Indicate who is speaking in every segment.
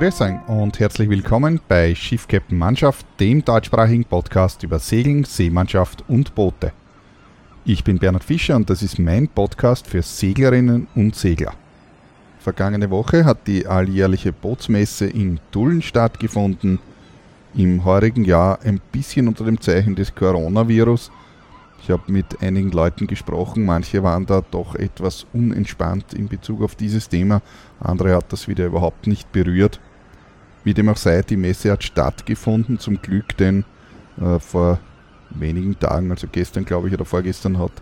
Speaker 1: Grüß euch und herzlich willkommen bei Schiff Captain Mannschaft, dem deutschsprachigen Podcast über Segeln, Seemannschaft und Boote. Ich bin Bernhard Fischer und das ist mein Podcast für Seglerinnen und Segler. Vergangene Woche hat die alljährliche Bootsmesse in Tulln stattgefunden. Im heurigen Jahr ein bisschen unter dem Zeichen des Coronavirus ich habe mit einigen Leuten gesprochen, manche waren da doch etwas unentspannt in Bezug auf dieses Thema, andere hat das wieder überhaupt nicht berührt. Wie dem auch sei, die Messe hat stattgefunden, zum Glück, denn äh, vor wenigen Tagen, also gestern glaube ich oder vorgestern, hat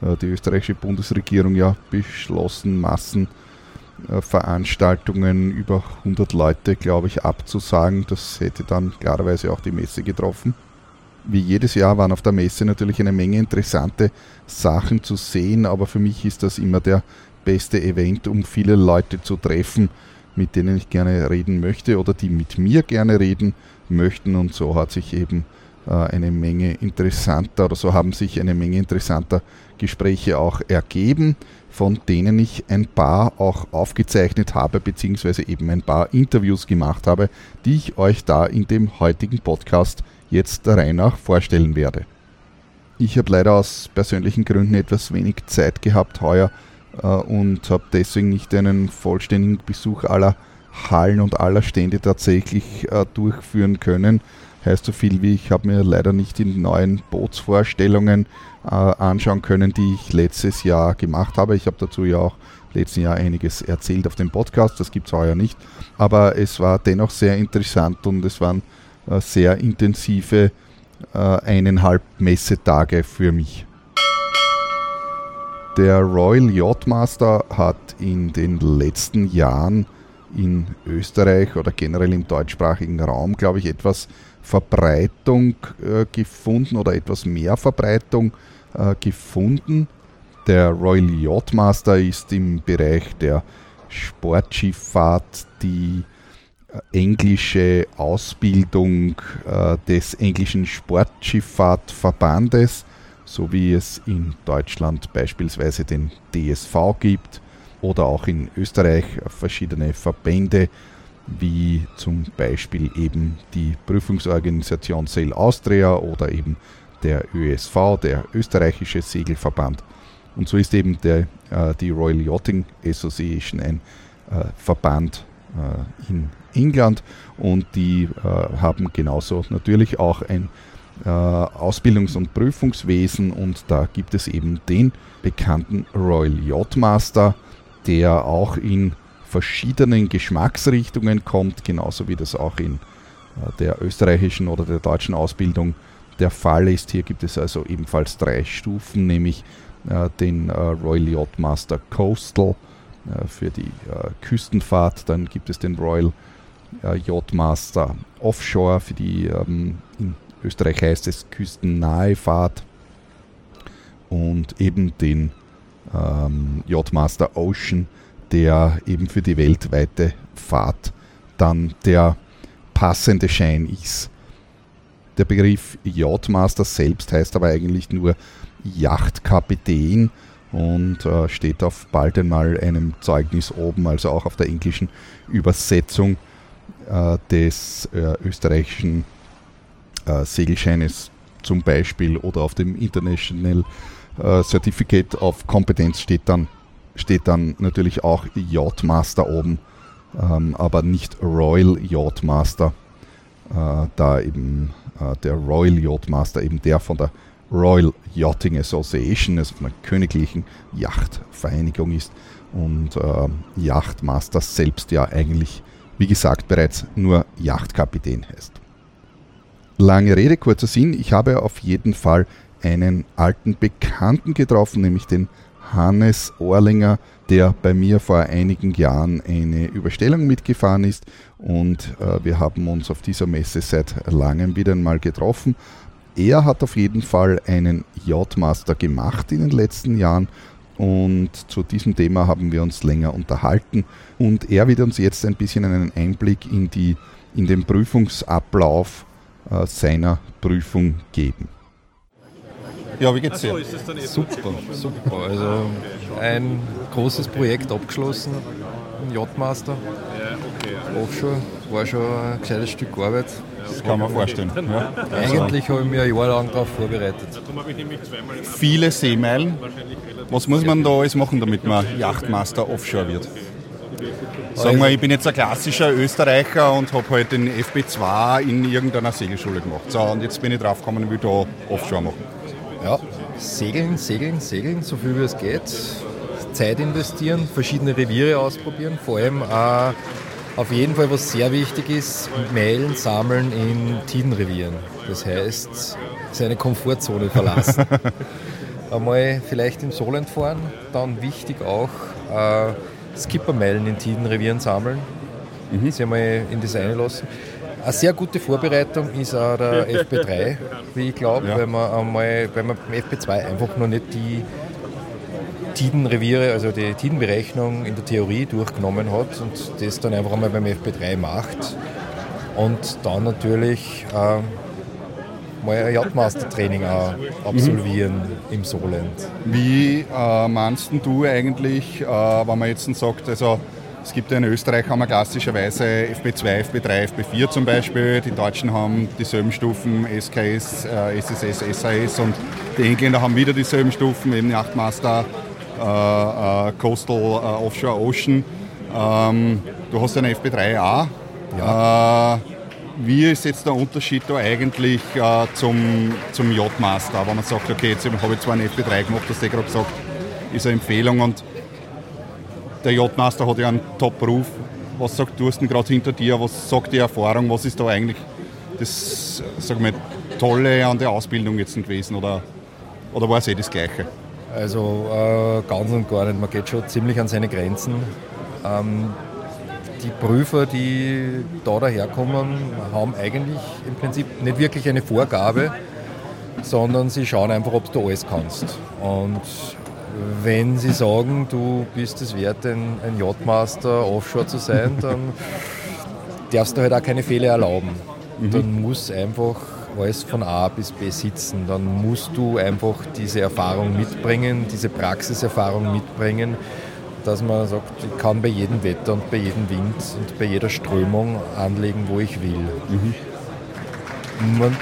Speaker 1: äh, die österreichische Bundesregierung ja beschlossen, Massenveranstaltungen äh, über 100 Leute, glaube ich, abzusagen. Das hätte dann klarerweise auch die Messe getroffen wie jedes Jahr waren auf der Messe natürlich eine Menge interessante Sachen zu sehen, aber für mich ist das immer der beste Event, um viele Leute zu treffen, mit denen ich gerne reden möchte oder die mit mir gerne reden möchten. Und so hat sich eben äh, eine Menge interessanter oder so haben sich eine Menge interessanter Gespräche auch ergeben, von denen ich ein paar auch aufgezeichnet habe, beziehungsweise eben ein paar Interviews gemacht habe, die ich euch da in dem heutigen Podcast jetzt der Reihe nach vorstellen werde. Ich habe leider aus persönlichen Gründen etwas wenig Zeit gehabt heuer und habe deswegen nicht einen vollständigen Besuch aller Hallen und aller Stände tatsächlich äh, durchführen können. Heißt so viel wie, ich habe mir leider nicht die neuen Bootsvorstellungen äh, anschauen können, die ich letztes Jahr gemacht habe. Ich habe dazu ja auch letzten Jahr einiges erzählt auf dem Podcast, das gibt es heuer nicht. Aber es war dennoch sehr interessant und es waren äh, sehr intensive äh, eineinhalb Messetage für mich. Der Royal Yachtmaster hat in den letzten Jahren in Österreich oder generell im deutschsprachigen Raum, glaube ich, etwas Verbreitung äh, gefunden oder etwas mehr Verbreitung äh, gefunden. Der Royal Yachtmaster ist im Bereich der Sportschifffahrt die englische Ausbildung äh, des englischen Sportschifffahrtverbandes, so wie es in Deutschland beispielsweise den DSV gibt oder auch in Österreich verschiedene Verbände, wie zum Beispiel eben die Prüfungsorganisation Sail Austria oder eben der ÖSV, der österreichische Segelverband. Und so ist eben der, äh, die Royal Yachting Association ein äh, Verband äh, in England und die äh, haben genauso natürlich auch ein äh, Ausbildungs- und Prüfungswesen und da gibt es eben den bekannten Royal Yachtmaster, der auch in verschiedenen Geschmacksrichtungen kommt, genauso wie das auch in äh, der österreichischen oder der deutschen Ausbildung der Fall ist. Hier gibt es also ebenfalls drei Stufen, nämlich äh, den äh, Royal Yachtmaster Coastal für die Küstenfahrt, dann gibt es den Royal äh, Yachtmaster Offshore, für die ähm, Österreich heißt es küstennahe Fahrt und eben den ähm, Yachtmaster Ocean, der eben für die weltweite Fahrt dann der passende Schein ist. Der Begriff Yachtmaster selbst heißt aber eigentlich nur Yachtkapitän und äh, steht auf bald einmal einem Zeugnis oben, also auch auf der englischen Übersetzung äh, des äh, österreichischen äh, Segelscheines zum Beispiel oder auf dem International äh, Certificate of Competence steht dann, steht dann natürlich auch Yachtmaster oben, ähm, aber nicht Royal Yachtmaster, äh, da eben äh, der Royal Yachtmaster eben der von der Royal Yachting Association, also von der königlichen Yachtvereinigung ist und äh, Yachtmaster selbst ja eigentlich wie gesagt bereits nur Yachtkapitän heißt. Lange Rede, kurzer Sinn, ich habe auf jeden Fall einen alten Bekannten getroffen, nämlich den Hannes Orlinger, der bei mir vor einigen Jahren eine Überstellung mitgefahren ist und äh, wir haben uns auf dieser Messe seit langem wieder einmal getroffen. Er hat auf jeden Fall einen Yachtmaster gemacht in den letzten Jahren und zu diesem Thema haben wir uns länger unterhalten. Und er wird uns jetzt ein bisschen einen Einblick in, die, in den Prüfungsablauf äh, seiner Prüfung geben.
Speaker 2: Ja, wie geht's dir?
Speaker 3: super, super. Also ein großes Projekt abgeschlossen, ein Yachtmaster. Offshore war schon ein gescheites Stück Arbeit.
Speaker 2: Das kann man vorstellen. Ja.
Speaker 3: Eigentlich habe ich mich ein Jahr lang darauf vorbereitet.
Speaker 2: Viele Seemeilen. Was muss man da alles machen, damit man Yachtmaster Offshore wird? Sagen wir, ich bin jetzt ein klassischer Österreicher und habe halt den FB2 in irgendeiner Segelschule gemacht. So, und jetzt bin ich drauf gekommen und will da Offshore machen.
Speaker 3: Ja, segeln, segeln, segeln, so viel wie es geht. Zeit investieren, verschiedene Reviere ausprobieren, vor allem auch auf jeden Fall, was sehr wichtig ist, Meilen sammeln in Tidenrevieren. Das heißt, seine Komfortzone verlassen. Einmal vielleicht im Solent fahren, dann wichtig auch äh, Skippermeilen in Tidenrevieren sammeln, mhm. sich einmal in das einlassen. Eine sehr gute Vorbereitung ist auch der FP3, wie ich glaube, ja. weil man einmal, weil man beim FP2 einfach noch nicht die Tidenreviere, also die Tidenberechnung in der Theorie durchgenommen hat und das dann einfach einmal beim FP3 macht. Und dann natürlich äh, mal ein Yachtmaster-Training auch absolvieren mhm. im Solent.
Speaker 2: Wie äh, meinst du eigentlich, äh, wenn man jetzt sagt, also es gibt ja in Österreich haben wir klassischerweise FB2, FB3, FB4 zum Beispiel. Die Deutschen haben dieselben Stufen SKS, äh, SSS, SAS und die Engländer haben wieder dieselben Stufen, eben Yachtmaster, äh, äh, Coastal äh, Offshore Ocean. Ähm, du hast eine FB3A. Ja. Wie ist jetzt der Unterschied da eigentlich zum, zum Yachtmaster? Wenn man sagt, okay, jetzt habe ich zwar eine FB3 gemacht, das du gerade gesagt, ist eine Empfehlung und der Yachtmaster hat ja einen Top-Ruf. Was sagt Thorsten gerade hinter dir? Was sagt die Erfahrung? Was ist da eigentlich das sag mal, Tolle an der Ausbildung jetzt gewesen? Oder, oder war es eh das Gleiche?
Speaker 3: Also äh, ganz und gar nicht. Man geht schon ziemlich an seine Grenzen. Ähm, die Prüfer, die da daherkommen, haben eigentlich im Prinzip nicht wirklich eine Vorgabe, sondern sie schauen einfach, ob du alles kannst. Und wenn sie sagen, du bist es wert, ein, ein Yachtmaster offshore zu sein, dann darfst du halt auch keine Fehler erlauben. Mhm. Dann muss einfach alles von A bis B sitzen. Dann musst du einfach diese Erfahrung mitbringen, diese Praxiserfahrung mitbringen, dass man sagt, ich kann bei jedem Wetter und bei jedem Wind und bei jeder Strömung anlegen, wo ich will. Mhm. Man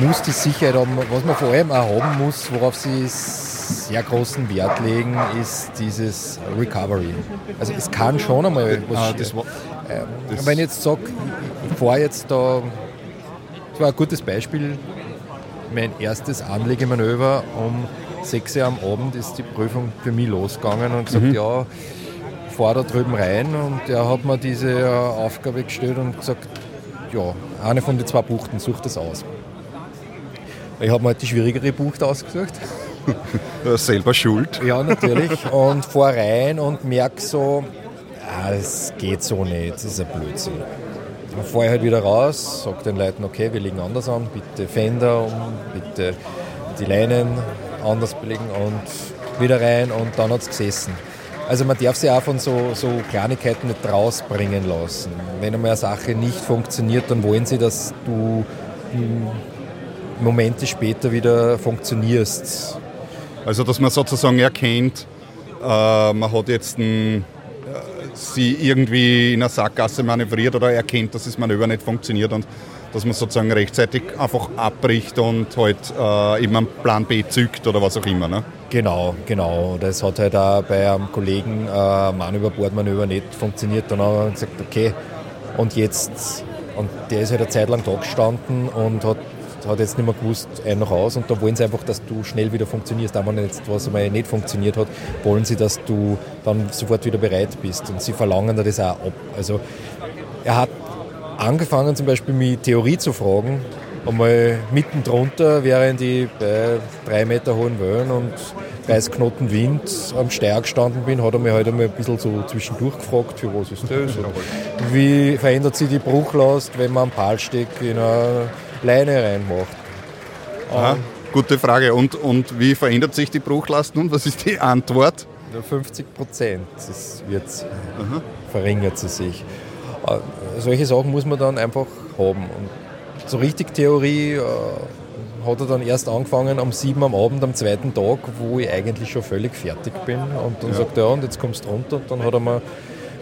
Speaker 3: muss die Sicherheit haben, was man vor allem auch haben muss, worauf sie sehr großen Wert legen, ist dieses Recovery. Also es kann schon einmal was ah, das das Wenn ich jetzt sage, ich fahre jetzt da das war ein gutes Beispiel. Mein erstes Anlegemanöver um 6 Uhr am Abend ist die Prüfung für mich losgegangen und gesagt, mhm. ja, fahr da drüben rein. Und er hat mir diese äh, Aufgabe gestellt und gesagt, ja, eine von den zwei Buchten, such das aus. Ich habe mir halt die schwierigere Bucht ausgesucht.
Speaker 2: Selber schuld.
Speaker 3: Ja, natürlich. Und fahr rein und merke so, ah, es geht so nicht, das ist ein Blödsinn. Dann fahre ich halt wieder raus, sage den Leuten, okay, wir legen anders an, bitte Fender um, bitte die Leinen anders belegen und wieder rein und dann hat es gesessen. Also man darf sich auch von so, so Kleinigkeiten nicht rausbringen lassen. Wenn einmal eine Sache nicht funktioniert, dann wollen sie, dass du Momente später wieder funktionierst.
Speaker 2: Also dass man sozusagen erkennt, äh, man hat jetzt ein sie irgendwie in einer Sackgasse manövriert oder erkennt, dass das Manöver nicht funktioniert und dass man sozusagen rechtzeitig einfach abbricht und halt äh, eben einen Plan B zückt oder was auch immer. Ne?
Speaker 3: Genau, genau. Das hat halt auch bei einem Kollegen äh, Mann über Bordmanöver nicht funktioniert. Dann haben wir gesagt, okay, und jetzt, und der ist halt eine Zeit lang da gestanden und hat hat jetzt nicht mehr gewusst, ein noch aus und da wollen sie einfach, dass du schnell wieder funktionierst. Auch wenn jetzt was einmal nicht funktioniert hat, wollen sie, dass du dann sofort wieder bereit bist und sie verlangen da das auch ab. Also er hat angefangen zum Beispiel mit Theorie zu fragen, einmal mitten drunter, während ich bei drei Meter hohen Wellen und 30 Knoten Wind am Steier gestanden bin, hat er mich halt einmal ein bisschen so zwischendurch gefragt, für was ist das? Wie verändert sich die Bruchlast, wenn man am Palsteg in eine Leine reinmacht.
Speaker 2: Aha, gute Frage. Und, und wie verändert sich die Bruchlast nun? Was ist die Antwort?
Speaker 3: 50 Prozent wird, verringert sie sich. Solche Sachen muss man dann einfach haben. Und so richtig Theorie äh, hat er dann erst angefangen am 7 am Abend, am zweiten Tag, wo ich eigentlich schon völlig fertig bin. Und dann ja. sagt er, ja, und jetzt kommst du runter. Und dann hat er mir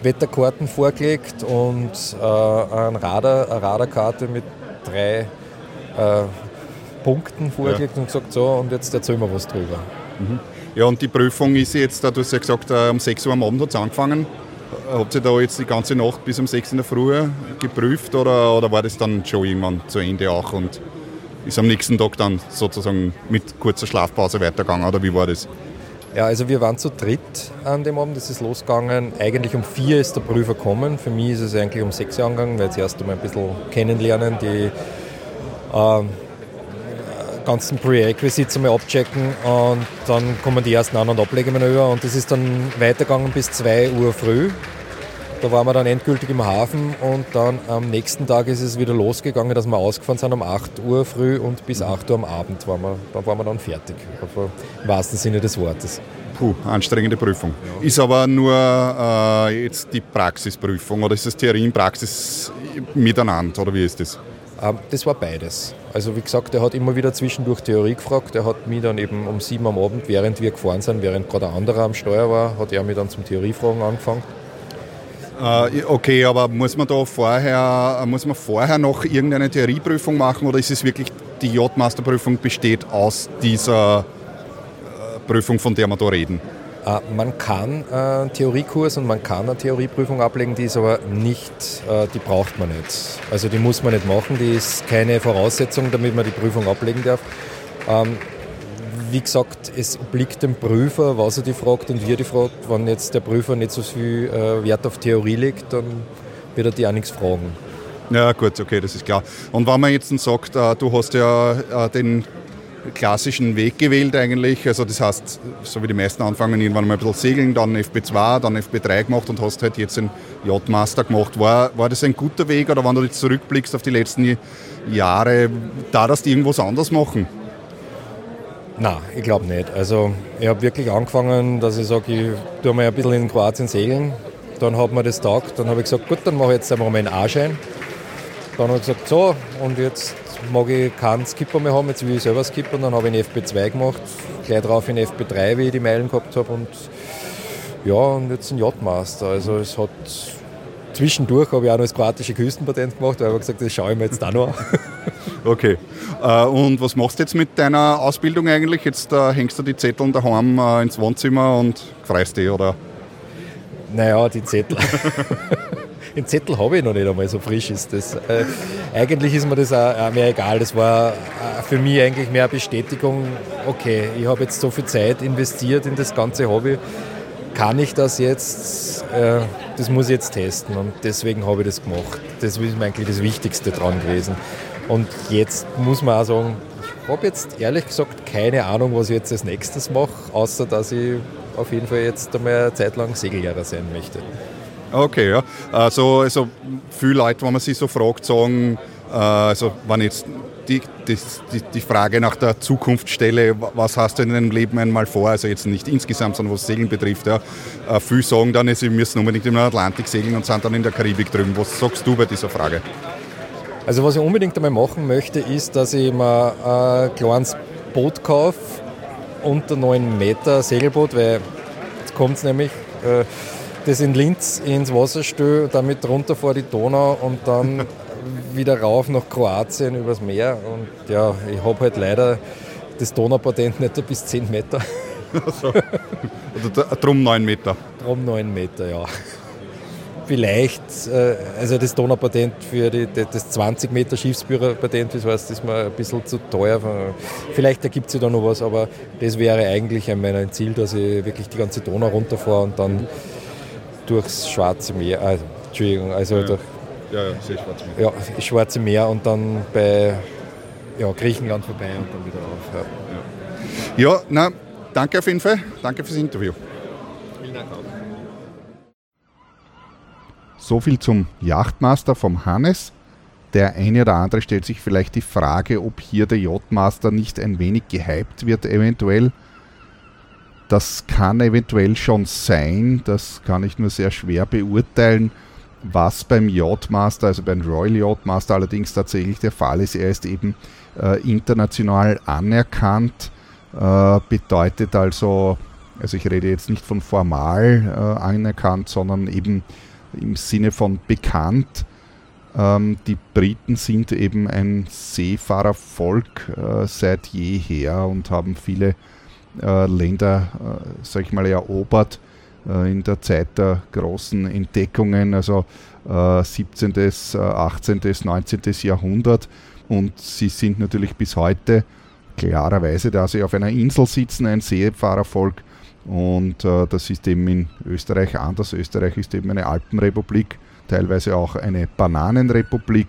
Speaker 3: Wetterkarten vorgelegt und äh, ein Radar, eine Radarkarte mit drei äh, Punkten vorgelegt ja. und gesagt, so, und jetzt erzählen wir was drüber.
Speaker 2: Mhm. Ja, und die Prüfung ist jetzt, du hast ja gesagt, äh, um 6 Uhr am Abend hat es angefangen. Habt ihr da jetzt die ganze Nacht bis um 6 in der Früh geprüft oder, oder war das dann schon irgendwann zu Ende auch und ist am nächsten Tag dann sozusagen mit kurzer Schlafpause weitergegangen oder wie war das?
Speaker 3: Ja, also wir waren zu dritt an dem Abend, es ist losgegangen. Eigentlich um vier ist der Prüfer gekommen. Für mich ist es eigentlich um sechs angegangen, weil zuerst einmal ein bisschen kennenlernen, die äh, ganzen Prerequisites einmal abchecken und dann kommen die ersten An- und Ablegemanöver und das ist dann weitergegangen bis zwei Uhr früh. Da waren wir dann endgültig im Hafen und dann am nächsten Tag ist es wieder losgegangen, dass wir ausgefahren sind um 8 Uhr früh und bis 8 Uhr am Abend waren wir, da waren wir dann fertig. Aber Im wahrsten Sinne des Wortes.
Speaker 2: Puh, anstrengende Prüfung. Ist aber nur äh, jetzt die Praxisprüfung oder ist das Theorie und Praxis miteinander oder wie ist das?
Speaker 3: Ähm, das war beides. Also wie gesagt, er hat immer wieder zwischendurch Theorie gefragt. Er hat mich dann eben um sieben am Abend, während wir gefahren sind, während gerade ein anderer am Steuer war, hat er mich dann zum Theoriefragen angefangen.
Speaker 2: Äh, okay, aber muss man da vorher, muss man vorher noch irgendeine Theorieprüfung machen oder ist es wirklich, die J-Master-Prüfung besteht aus dieser äh, Prüfung, von der wir da reden?
Speaker 3: Äh, man kann einen Theoriekurs und man kann eine Theorieprüfung ablegen, die ist aber nicht, die braucht man nicht. Also die muss man nicht machen, die ist keine Voraussetzung, damit man die Prüfung ablegen darf. Ähm, wie gesagt, es obliegt dem Prüfer, was er die fragt und wie er die fragt. Wenn jetzt der Prüfer nicht so viel äh, Wert auf Theorie legt, dann wird er die auch nichts fragen.
Speaker 2: Ja, gut, okay, das ist klar. Und wenn man jetzt sagt, äh, du hast ja äh, den klassischen Weg gewählt eigentlich, also das heißt, so wie die meisten anfangen, irgendwann mal ein bisschen segeln, dann FB2, dann FB3 gemacht und hast halt jetzt den Yachtmaster gemacht. War, war das ein guter Weg oder wenn du jetzt zurückblickst auf die letzten Jahre, da die irgendwas anders machen?
Speaker 3: Nein, ich glaube nicht. Also ich habe wirklich angefangen, dass ich sage, ich tue mal ein bisschen in Kroatien segeln. Dann hat mir das taugt. Dann habe ich gesagt, gut, dann mache ich jetzt einmal meinen A-Schein. Dann habe ich gesagt, so, und jetzt mag ich keinen Skipper mehr haben, jetzt will ich selber Skipper. Und dann habe ich einen FB2 gemacht, gleich drauf in FB3, wie ich die Meilen gehabt habe. Und ja, und jetzt ein Yachtmaster. Also es hat zwischendurch habe ich auch noch das kroatische Küstenpatent gemacht, weil ich gesagt das schaue ich mir jetzt auch noch an.
Speaker 2: Okay. Äh, und was machst du jetzt mit deiner Ausbildung eigentlich? Jetzt äh, hängst du die Zettel daheim äh, ins Wohnzimmer und freust dich, oder?
Speaker 3: Naja, die Zettel. Den Zettel habe ich noch nicht einmal, so frisch ist das. Äh, eigentlich ist mir das auch, mehr egal. Das war für mich eigentlich mehr Bestätigung, okay, ich habe jetzt so viel Zeit investiert in das ganze Hobby. Kann ich das jetzt? Äh, das muss ich jetzt testen und deswegen habe ich das gemacht. Das ist mir eigentlich das Wichtigste dran gewesen. Und jetzt muss man auch sagen, ich habe jetzt ehrlich gesagt keine Ahnung, was ich jetzt als nächstes mache, außer dass ich auf jeden Fall jetzt einmal eine Zeit lang Segellehrer sein möchte.
Speaker 2: Okay, ja. Also, also viele Leute, wenn man sie so fragt, sagen, äh, also wenn jetzt die, die, die, Frage nach der Zukunft stelle, was hast du in deinem Leben einmal vor, also jetzt nicht insgesamt, sondern was Segeln betrifft, ja, äh, viele sagen dann, sie müssen unbedingt im Atlantik segeln und sind dann in der Karibik drüben. Was sagst du bei dieser Frage?
Speaker 3: Also was ich unbedingt einmal machen möchte, ist, dass ich mir ein kleines Boot kaufe, unter 9 Meter Segelboot, weil jetzt kommt es nämlich, äh, das in Linz ins Wasser stelle, damit runter vor die Donau und dann wieder rauf nach Kroatien übers Meer. Und ja, ich habe halt leider das Donaupatent nicht bis 10 Meter.
Speaker 2: Also, drum 9 Meter.
Speaker 3: Drum 9 Meter, ja vielleicht, äh, also das Donaupatent für die, das 20 Meter Schiffsführerpatent, das heißt, das ist mir ein bisschen zu teuer. Vielleicht ergibt sich da noch was, aber das wäre eigentlich mein Ziel, dass ich wirklich die ganze Donau runterfahre und dann durchs Schwarze Meer, äh, Entschuldigung, also
Speaker 2: ja.
Speaker 3: durch
Speaker 2: ja, ja, Schwarze Meer.
Speaker 3: Ja, Schwarze Meer und dann bei ja, Griechenland vorbei und dann wieder auf.
Speaker 2: Ja, ja na, danke auf jeden Fall. Danke fürs Interview.
Speaker 3: Vielen Dank auch.
Speaker 1: So viel zum Yachtmaster vom Hannes. Der eine oder andere stellt sich vielleicht die Frage, ob hier der Yachtmaster nicht ein wenig gehypt wird, eventuell. Das kann eventuell schon sein, das kann ich nur sehr schwer beurteilen. Was beim Yachtmaster, also beim Royal Yachtmaster allerdings tatsächlich der Fall ist, er ist eben äh, international anerkannt, äh, bedeutet also, also ich rede jetzt nicht von formal äh, anerkannt, sondern eben im Sinne von bekannt. Ähm, die Briten sind eben ein Seefahrervolk äh, seit jeher und haben viele Länder, äh, sag ich mal, erobert äh, in der Zeit der großen Entdeckungen, also 17., 18., 19. Jahrhundert. Und sie sind natürlich bis heute klarerweise, da sie auf einer Insel sitzen, ein Seefahrervolk. Und äh, das ist eben in Österreich anders. Österreich ist eben eine Alpenrepublik, teilweise auch eine Bananenrepublik.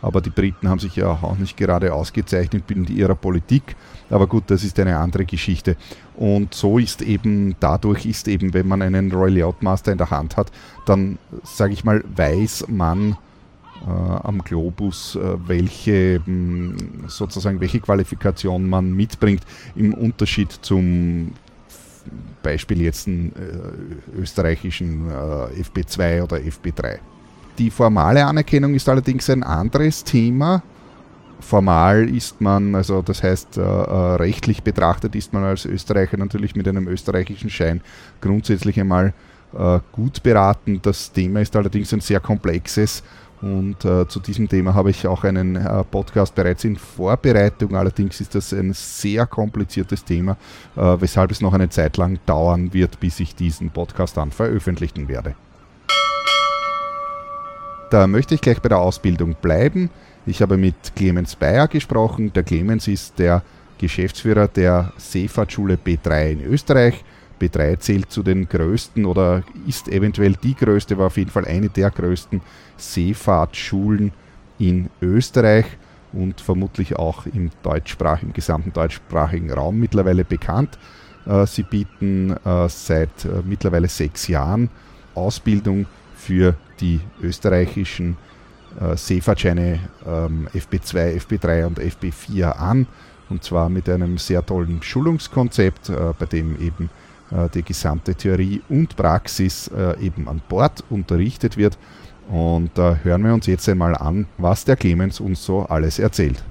Speaker 1: Aber die Briten haben sich ja auch nicht gerade ausgezeichnet in ihrer Politik. Aber gut, das ist eine andere Geschichte. Und so ist eben, dadurch ist eben, wenn man einen Royal Yachtmaster in der Hand hat, dann, sage ich mal, weiß man äh, am Globus, äh, welche mh, sozusagen welche Qualifikation man mitbringt im Unterschied zum Beispiel jetzt einen äh, österreichischen äh, FB2 oder FB3. Die formale Anerkennung ist allerdings ein anderes Thema. Formal ist man, also das heißt äh, äh, rechtlich betrachtet, ist man als Österreicher natürlich mit einem österreichischen Schein grundsätzlich einmal äh, gut beraten. Das Thema ist allerdings ein sehr komplexes und äh, zu diesem Thema habe ich auch einen äh, Podcast bereits in Vorbereitung. Allerdings ist das ein sehr kompliziertes Thema, äh, weshalb es noch eine Zeit lang dauern wird, bis ich diesen Podcast dann veröffentlichen werde. Da möchte ich gleich bei der Ausbildung bleiben. Ich habe mit Clemens Bayer gesprochen. Der Clemens ist der Geschäftsführer der Seefahrtschule B3 in Österreich. B3 zählt zu den größten oder ist eventuell die größte, war auf jeden Fall eine der größten Seefahrtsschulen in Österreich und vermutlich auch im deutschsprachigen, im gesamten deutschsprachigen Raum mittlerweile bekannt. Äh, sie bieten äh, seit äh, mittlerweile sechs Jahren Ausbildung für die österreichischen äh, Seefahrtscheine ähm, FB2, FB3 und FB4 an. Und zwar mit einem sehr tollen Schulungskonzept, äh, bei dem eben äh, die gesamte Theorie und Praxis äh, eben an Bord unterrichtet wird. Und da hören wir uns jetzt einmal an, was der Clemens uns so alles erzählt.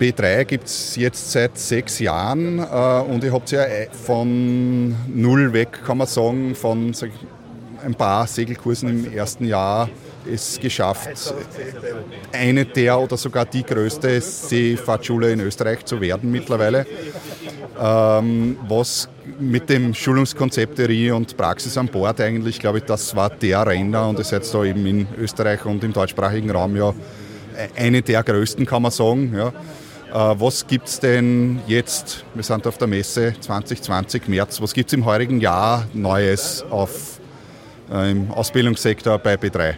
Speaker 2: B3 gibt es jetzt seit sechs Jahren äh, und ihr habt ja von null weg, kann man sagen, von ein paar Segelkursen im ersten Jahr es geschafft, eine der oder sogar die größte Seefahrtschule in Österreich zu werden mittlerweile. Ähm, was mit dem Schulungskonzept Theorie und Praxis an Bord eigentlich, glaube ich, das war der Renner und ihr seid da eben in Österreich und im deutschsprachigen Raum ja eine der größten, kann man sagen. Ja. Äh, was gibt es denn jetzt, wir sind auf der Messe 2020 März, was gibt es im heurigen Jahr Neues auf äh, im Ausbildungssektor bei B3?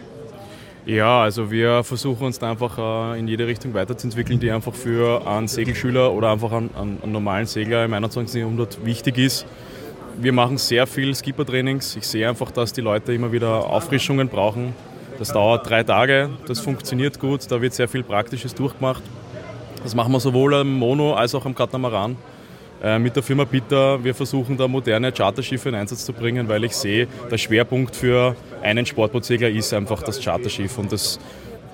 Speaker 4: Ja, also wir versuchen uns da einfach äh, in jede Richtung weiterzuentwickeln, die einfach für einen Segelschüler oder einfach einen, einen normalen Segler im 21. Jahrhundert wichtig ist. Wir machen sehr viel Skipper-Trainings. Ich sehe einfach, dass die Leute immer wieder Auffrischungen brauchen. Das dauert drei Tage, das funktioniert gut, da wird sehr viel Praktisches durchgemacht. Das machen wir sowohl am Mono als auch am Katamaran. Äh, mit der Firma Bitter. Wir versuchen da moderne Charterschiffe in Einsatz zu bringen, weil ich sehe, der Schwerpunkt für einen Sportbootsegler ist einfach das Charterschiff und das,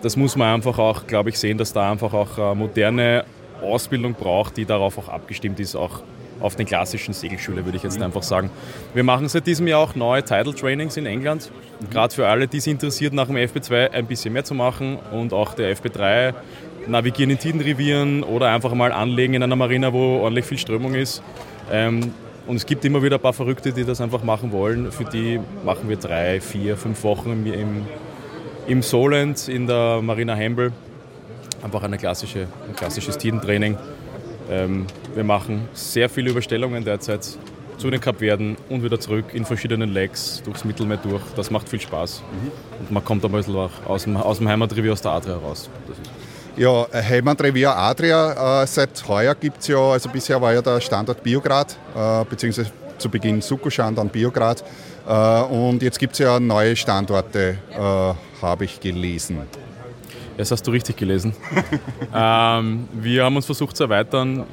Speaker 4: das muss man einfach auch, glaube ich, sehen, dass da einfach auch eine moderne Ausbildung braucht, die darauf auch abgestimmt ist, auch auf den klassischen Segelschule, würde ich jetzt einfach sagen. Wir machen seit diesem Jahr auch neue Title Trainings in England, gerade für alle, die es interessiert, nach dem FB2 ein bisschen mehr zu machen und auch der FB3 navigieren in Tidenrevieren oder einfach mal anlegen in einer Marina, wo ordentlich viel Strömung ist. Ähm, und es gibt immer wieder ein paar Verrückte, die das einfach machen wollen. Für die machen wir drei, vier, fünf Wochen im, im, im Solent in der Marina Hembel. Einfach eine klassische, ein klassisches Tidentraining. Ähm, wir machen sehr viele Überstellungen derzeit zu den Kapverden und wieder zurück in verschiedenen Legs durchs Mittelmeer durch. Das macht viel Spaß. Mhm. Und man kommt ein bisschen auch aus dem, aus dem Heimatrevier, aus der Adria raus.
Speaker 2: Ja, Heimatrevier Adria, äh, seit heuer gibt es ja, also bisher war ja der Standort Biograd, äh, beziehungsweise zu Beginn Sukushan, dann Biograd. Äh, und jetzt gibt es ja neue Standorte, äh, habe ich gelesen.
Speaker 4: Das hast du richtig gelesen. ähm, wir haben uns versucht zu erweitern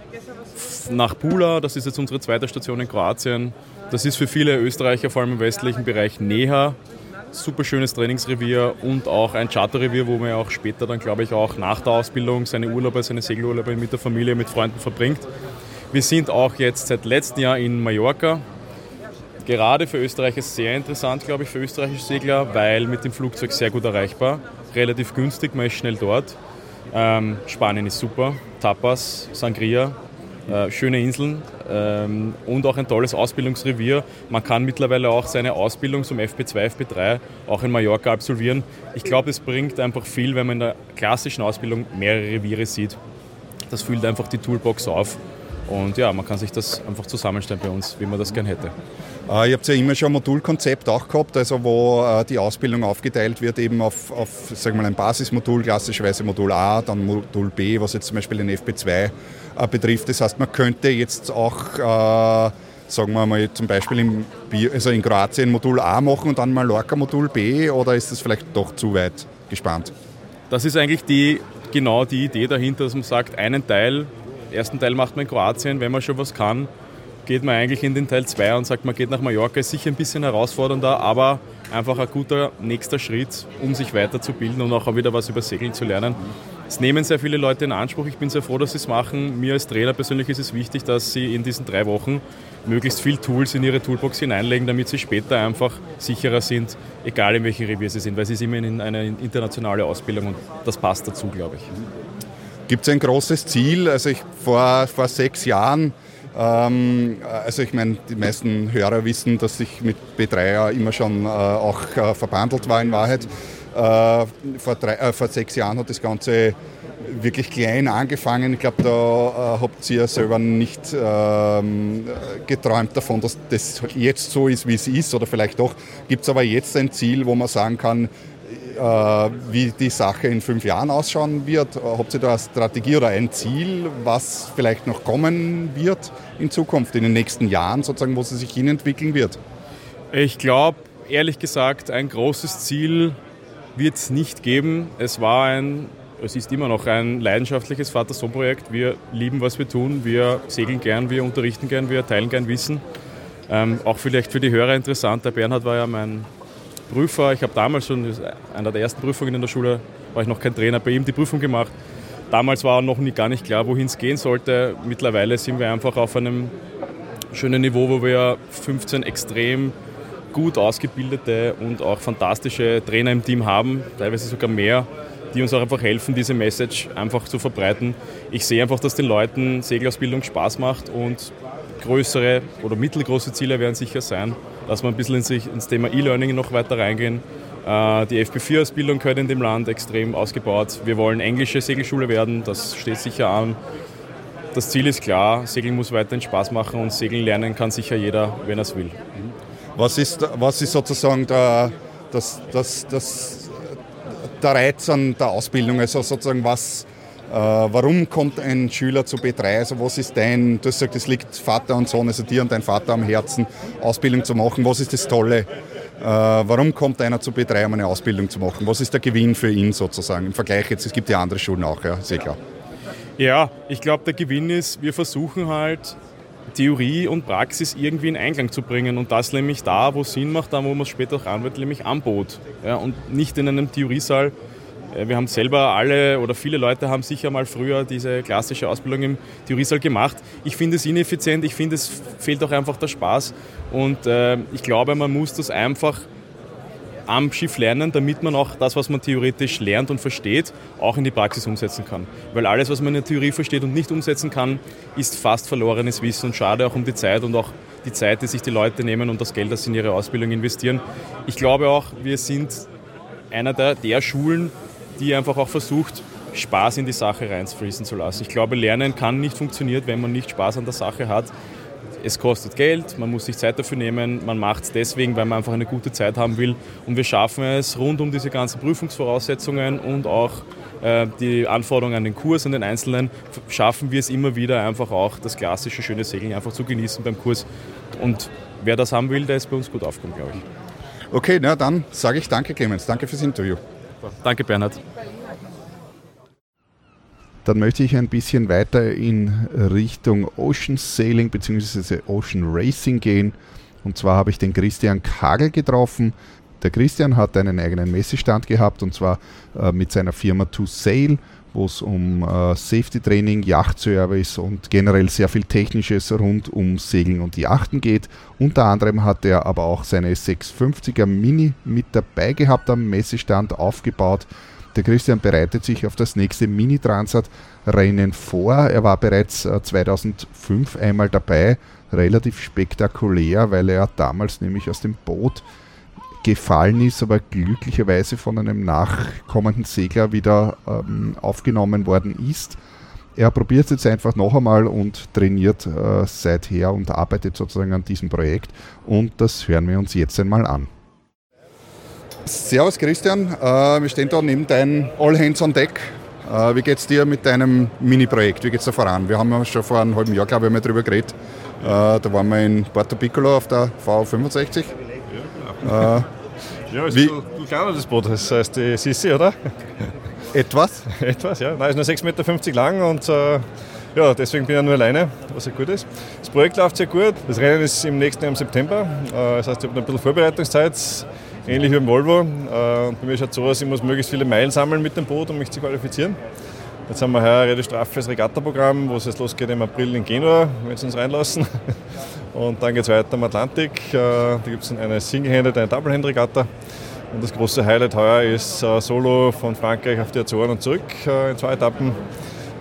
Speaker 4: nach Pula, das ist jetzt unsere zweite Station in Kroatien. Das ist für viele Österreicher, vor allem im westlichen Bereich, näher super schönes Trainingsrevier und auch ein Charterrevier, wo man ja auch später dann, glaube ich, auch nach der Ausbildung seine Urlaube, seine Segelurlaube mit der Familie, mit Freunden verbringt. Wir sind auch jetzt seit letztem Jahr in Mallorca. Gerade für Österreich ist es sehr interessant, glaube ich, für österreichische Segler, weil mit dem Flugzeug sehr gut erreichbar, relativ günstig, man ist schnell dort. Ähm, Spanien ist super, Tapas, Sangria, äh, schöne Inseln ähm, und auch ein tolles Ausbildungsrevier. Man kann mittlerweile auch seine Ausbildung zum FP2, FP3 auch in Mallorca absolvieren. Ich glaube, es bringt einfach viel, wenn man in der klassischen Ausbildung mehrere Reviere sieht. Das füllt einfach die Toolbox auf. Und ja, man kann sich das einfach zusammenstellen bei uns, wie man das gern hätte.
Speaker 2: Äh, ihr habt ja immer schon ein Modulkonzept auch gehabt, also wo äh, die Ausbildung aufgeteilt wird eben auf, auf sagen wir mal, ein Basismodul, klassischerweise Modul A, dann Modul B, was jetzt zum Beispiel den FP2 äh, betrifft. Das heißt, man könnte jetzt auch, äh, sagen wir mal, zum Beispiel im, also in Kroatien Modul A machen und dann Mallorca Modul B oder ist das vielleicht doch zu weit gespannt?
Speaker 4: Das ist eigentlich die, genau die Idee dahinter, dass man sagt, einen Teil, ersten Teil macht man in Kroatien, wenn man schon was kann, geht man eigentlich in den Teil 2 und sagt, man geht nach Mallorca. Ist sicher ein bisschen herausfordernder, aber einfach ein guter nächster Schritt, um sich weiterzubilden und auch wieder was über Segeln zu lernen. Es nehmen sehr viele Leute in Anspruch. Ich bin sehr froh, dass sie es machen. Mir als Trainer persönlich ist es wichtig, dass sie in diesen drei Wochen möglichst viel Tools in ihre Toolbox hineinlegen, damit sie später einfach sicherer sind, egal in welchem Revier sie sind, weil sie sind immer in eine internationale Ausbildung und das passt dazu, glaube ich.
Speaker 2: Gibt es ein großes Ziel? Also ich vor, vor sechs Jahren ähm, also ich meine, die meisten Hörer wissen, dass ich mit B3 ja immer schon äh, auch äh, verbandelt war in Wahrheit. Äh, vor, drei, äh, vor sechs Jahren hat das Ganze wirklich klein angefangen. Ich glaube, da äh, habt ihr selber nicht ähm, geträumt davon, dass das jetzt so ist, wie es ist. Oder vielleicht doch. Gibt es aber jetzt ein Ziel, wo man sagen kann, äh, wie die Sache in fünf Jahren ausschauen wird? Habt ihr da eine Strategie oder ein Ziel, was vielleicht noch kommen wird in Zukunft, in den nächsten Jahren, sozusagen, wo sie sich hinentwickeln wird?
Speaker 4: Ich glaube, ehrlich gesagt, ein großes Ziel wird es nicht geben. Es war ein, es ist immer noch ein leidenschaftliches Vater-Sohn-Projekt. Wir lieben, was wir tun. Wir segeln gern, wir unterrichten gern, wir teilen gern Wissen. Ähm, auch vielleicht für die Hörer interessant. Der Bernhard war ja mein Prüfer. Ich habe damals schon, einer der ersten Prüfungen in der Schule, war ich noch kein Trainer, bei ihm die Prüfung gemacht. Damals war noch nie, gar nicht klar, wohin es gehen sollte. Mittlerweile sind wir einfach auf einem schönen Niveau, wo wir 15 extrem gut ausgebildete und auch fantastische Trainer im Team haben, teilweise sogar mehr, die uns auch einfach helfen, diese Message einfach zu verbreiten. Ich sehe einfach, dass den Leuten Segelausbildung Spaß macht und größere oder mittelgroße Ziele werden sicher sein, dass wir ein bisschen ins Thema E-Learning noch weiter reingehen. Äh, die FP4-Ausbildung gehört in dem Land extrem ausgebaut. Wir wollen englische Segelschule werden, das steht sicher an. Das Ziel ist klar, Segeln muss weiterhin Spaß machen und Segeln lernen kann sicher jeder, wenn er es will.
Speaker 2: Was ist, was ist sozusagen der, das, das, das, der Reiz an der Ausbildung? Also sozusagen was, äh, warum kommt ein Schüler zu B3? Also was ist dein, du hast gesagt, es liegt Vater und Sohn, also dir und dein Vater am Herzen, Ausbildung zu machen. Was ist das Tolle? Äh, warum kommt einer zu B3, um eine Ausbildung zu machen? Was ist der Gewinn für ihn sozusagen im Vergleich jetzt? Es gibt ja andere Schulen auch, ja, sehr klar.
Speaker 4: Ja, ich glaube, der Gewinn ist, wir versuchen halt Theorie und Praxis irgendwie in Einklang zu bringen und das nämlich da, wo es Sinn macht, da wo man es später auch anwendet, nämlich am Boot. Ja, und nicht in einem Theoriesaal, äh, wir haben selber alle oder viele Leute haben sicher mal früher diese klassische Ausbildung im Theoriesaal gemacht. Ich finde es ineffizient, ich finde es fehlt auch einfach der Spaß. Und äh, ich glaube, man muss das einfach am Schiff lernen, damit man auch das, was man theoretisch lernt und versteht, auch in die Praxis umsetzen kann. Weil alles, was man in der Theorie versteht und nicht umsetzen kann, ist fast verlorenes Wissen und schade auch um die Zeit und auch die Zeit, die sich die Leute nehmen und das Geld, das sie in ihre Ausbildung investieren. Ich glaube auch, wir sind einer der, der Schulen, die einfach auch versucht, Spaß in die Sache reinfließen zu lassen. Ich glaube, Lernen kann nicht funktionieren, wenn man nicht Spaß an der Sache hat. Es kostet Geld, man muss sich Zeit dafür nehmen, man macht es deswegen, weil man einfach eine gute Zeit haben will. Und wir schaffen es rund um diese ganzen Prüfungsvoraussetzungen und auch äh, die Anforderungen an den Kurs und den Einzelnen, schaffen wir es immer wieder einfach auch das klassische schöne Segeln einfach zu genießen beim Kurs. Und wer das haben will, der ist bei uns gut aufgekommen, glaube ich.
Speaker 2: Okay, na dann sage ich danke, Clemens. Danke fürs Interview.
Speaker 4: Danke, Bernhard.
Speaker 1: Dann möchte ich ein bisschen weiter in Richtung Ocean Sailing bzw. Ocean Racing gehen. Und zwar habe ich den Christian Kagel getroffen. Der Christian hat einen eigenen Messestand gehabt und zwar äh, mit seiner Firma To Sail, wo es um äh, Safety Training, Yachtservice und generell sehr viel Technisches rund um Segeln und Yachten geht. Unter anderem hat er aber auch seine 650er Mini mit dabei gehabt am Messestand aufgebaut. Der Christian bereitet sich auf das nächste Mini-Transat-Rennen vor. Er war bereits 2005 äh, einmal dabei, relativ spektakulär, weil er damals nämlich aus dem Boot gefallen ist, aber glücklicherweise von einem nachkommenden Segler wieder ähm, aufgenommen worden ist. Er probiert es jetzt einfach noch einmal und trainiert äh, seither und arbeitet sozusagen an diesem Projekt. Und das hören wir uns jetzt einmal an.
Speaker 2: Servus Christian, äh, wir stehen da neben deinem All Hands on Deck. Äh, wie geht es dir mit deinem Mini-Projekt? Wie geht es da voran? Wir haben ja schon vor einem halben Jahr, glaube ich, mal darüber geredet. Äh, da waren wir in Porto Piccolo auf der V65.
Speaker 5: Ja, ja, ist Wie? ein bisschen kleiner das Boot, das heißt die Sissi, oder?
Speaker 2: Etwas?
Speaker 5: Etwas, ja. Nein, ist nur 6,50 Meter lang und ja, deswegen bin ich nur alleine, was ja gut ist. Das Projekt läuft sehr gut. Das Rennen ist im nächsten Jahr im September. Das heißt, ich habe noch ein bisschen Vorbereitungszeit, ähnlich wie im Volvo. Äh, bei mir schaut es so aus, ich muss möglichst viele Meilen sammeln mit dem Boot, um mich zu qualifizieren. Jetzt haben wir heuer ein relativ straffes Regattaprogramm, wo es jetzt losgeht im April in Genua, wenn sie uns reinlassen. Und dann geht es weiter am Atlantik. Äh, da gibt es eine Single-Handed, eine Double-Hand-Regatta. Und das große Highlight heuer ist äh, Solo von Frankreich auf die Azoren und zurück in zwei Etappen.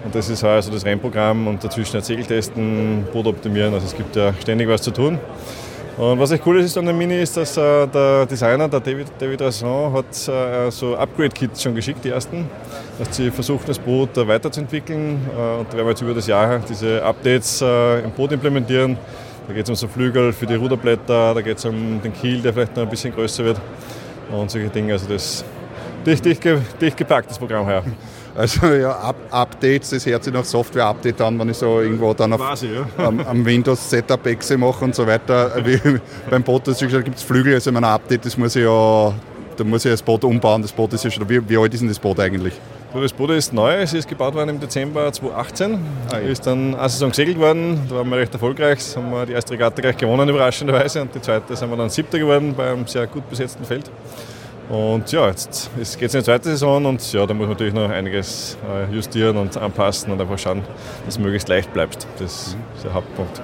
Speaker 5: Und das ist heuer so das Rennprogramm und dazwischen ein Segeltesten, Boot optimieren. Also es gibt ja ständig was zu tun. Und was echt cool ist an der Mini ist, dass äh, der Designer, der David, David Rasson, hat äh, so Upgrade-Kits schon geschickt, die ersten. Dass sie versuchen, das Boot äh, weiterzuentwickeln. Äh, und da werden wir jetzt über das Jahr diese Updates äh, im Boot implementieren. Da geht es um so Flügel für die Ruderblätter, da geht es um den Kiel, der vielleicht noch ein bisschen größer wird. Und solche Dinge. Also das dicht, dicht, dicht gepacktes Programm heuer.
Speaker 2: Also ja, Up Updates, das hört sich nach Software-Update an, wenn ich so irgendwo dann auf,
Speaker 5: Quasi, ja.
Speaker 2: am, am Windows-Setup-Exe mache und so weiter. Wie, beim Boot gibt es Flügel, also mein Update, das muss ich ja, da muss ich das Boot umbauen. Das Boot ist ja schon, wie, wie alt ist denn das Boot eigentlich?
Speaker 5: Das Boot ist neu, es ist gebaut worden im Dezember 2018. Ah, ja. Ist dann eine Saison gesegelt worden, da waren wir recht erfolgreich. Da haben wir die erste Regatta gleich gewonnen, überraschenderweise. Und die zweite sind wir dann siebter geworden bei einem sehr gut besetzten Feld. Und ja, jetzt geht es in die zweite Saison und ja, da muss man natürlich noch einiges äh, justieren und anpassen und einfach schauen, dass es möglichst leicht bleibt. Das ist der Hauptpunkt.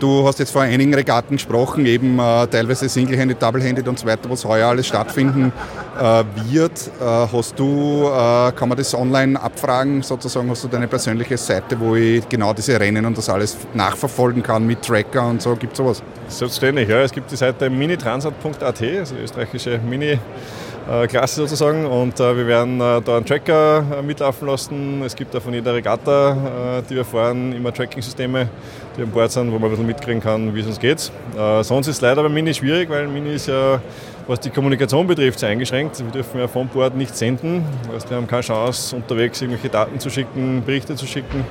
Speaker 2: Du hast jetzt vor einigen Regatten gesprochen, eben äh, teilweise Single-Handed, Double-Handed und so weiter, was heuer alles stattfinden äh, wird. Äh, hast du, äh, kann man das online abfragen, sozusagen, hast du deine persönliche Seite, wo ich genau diese Rennen und das alles nachverfolgen kann mit Tracker und so, gibt es sowas?
Speaker 5: Selbstverständlich, ja. Es gibt die Seite minitransat.at, also die österreichische Mini- Klasse sozusagen und äh, wir werden äh, da einen Tracker mitlaufen lassen. Es gibt da von jeder Regatta, die wir fahren, immer Tracking-Systeme, die an Bord sind, wo man ein bisschen mitkriegen kann, wie es uns geht. sonst ist es leider bei Mini schwierig, weil Mini ist ja, was die Kommunikation betrifft, sehr eingeschränkt. Wir dürfen ja von Bord nicht senden. Das heißt, wir haben keine Chance, unterwegs irgendwelche Daten zu schicken, Berichte zu schicken.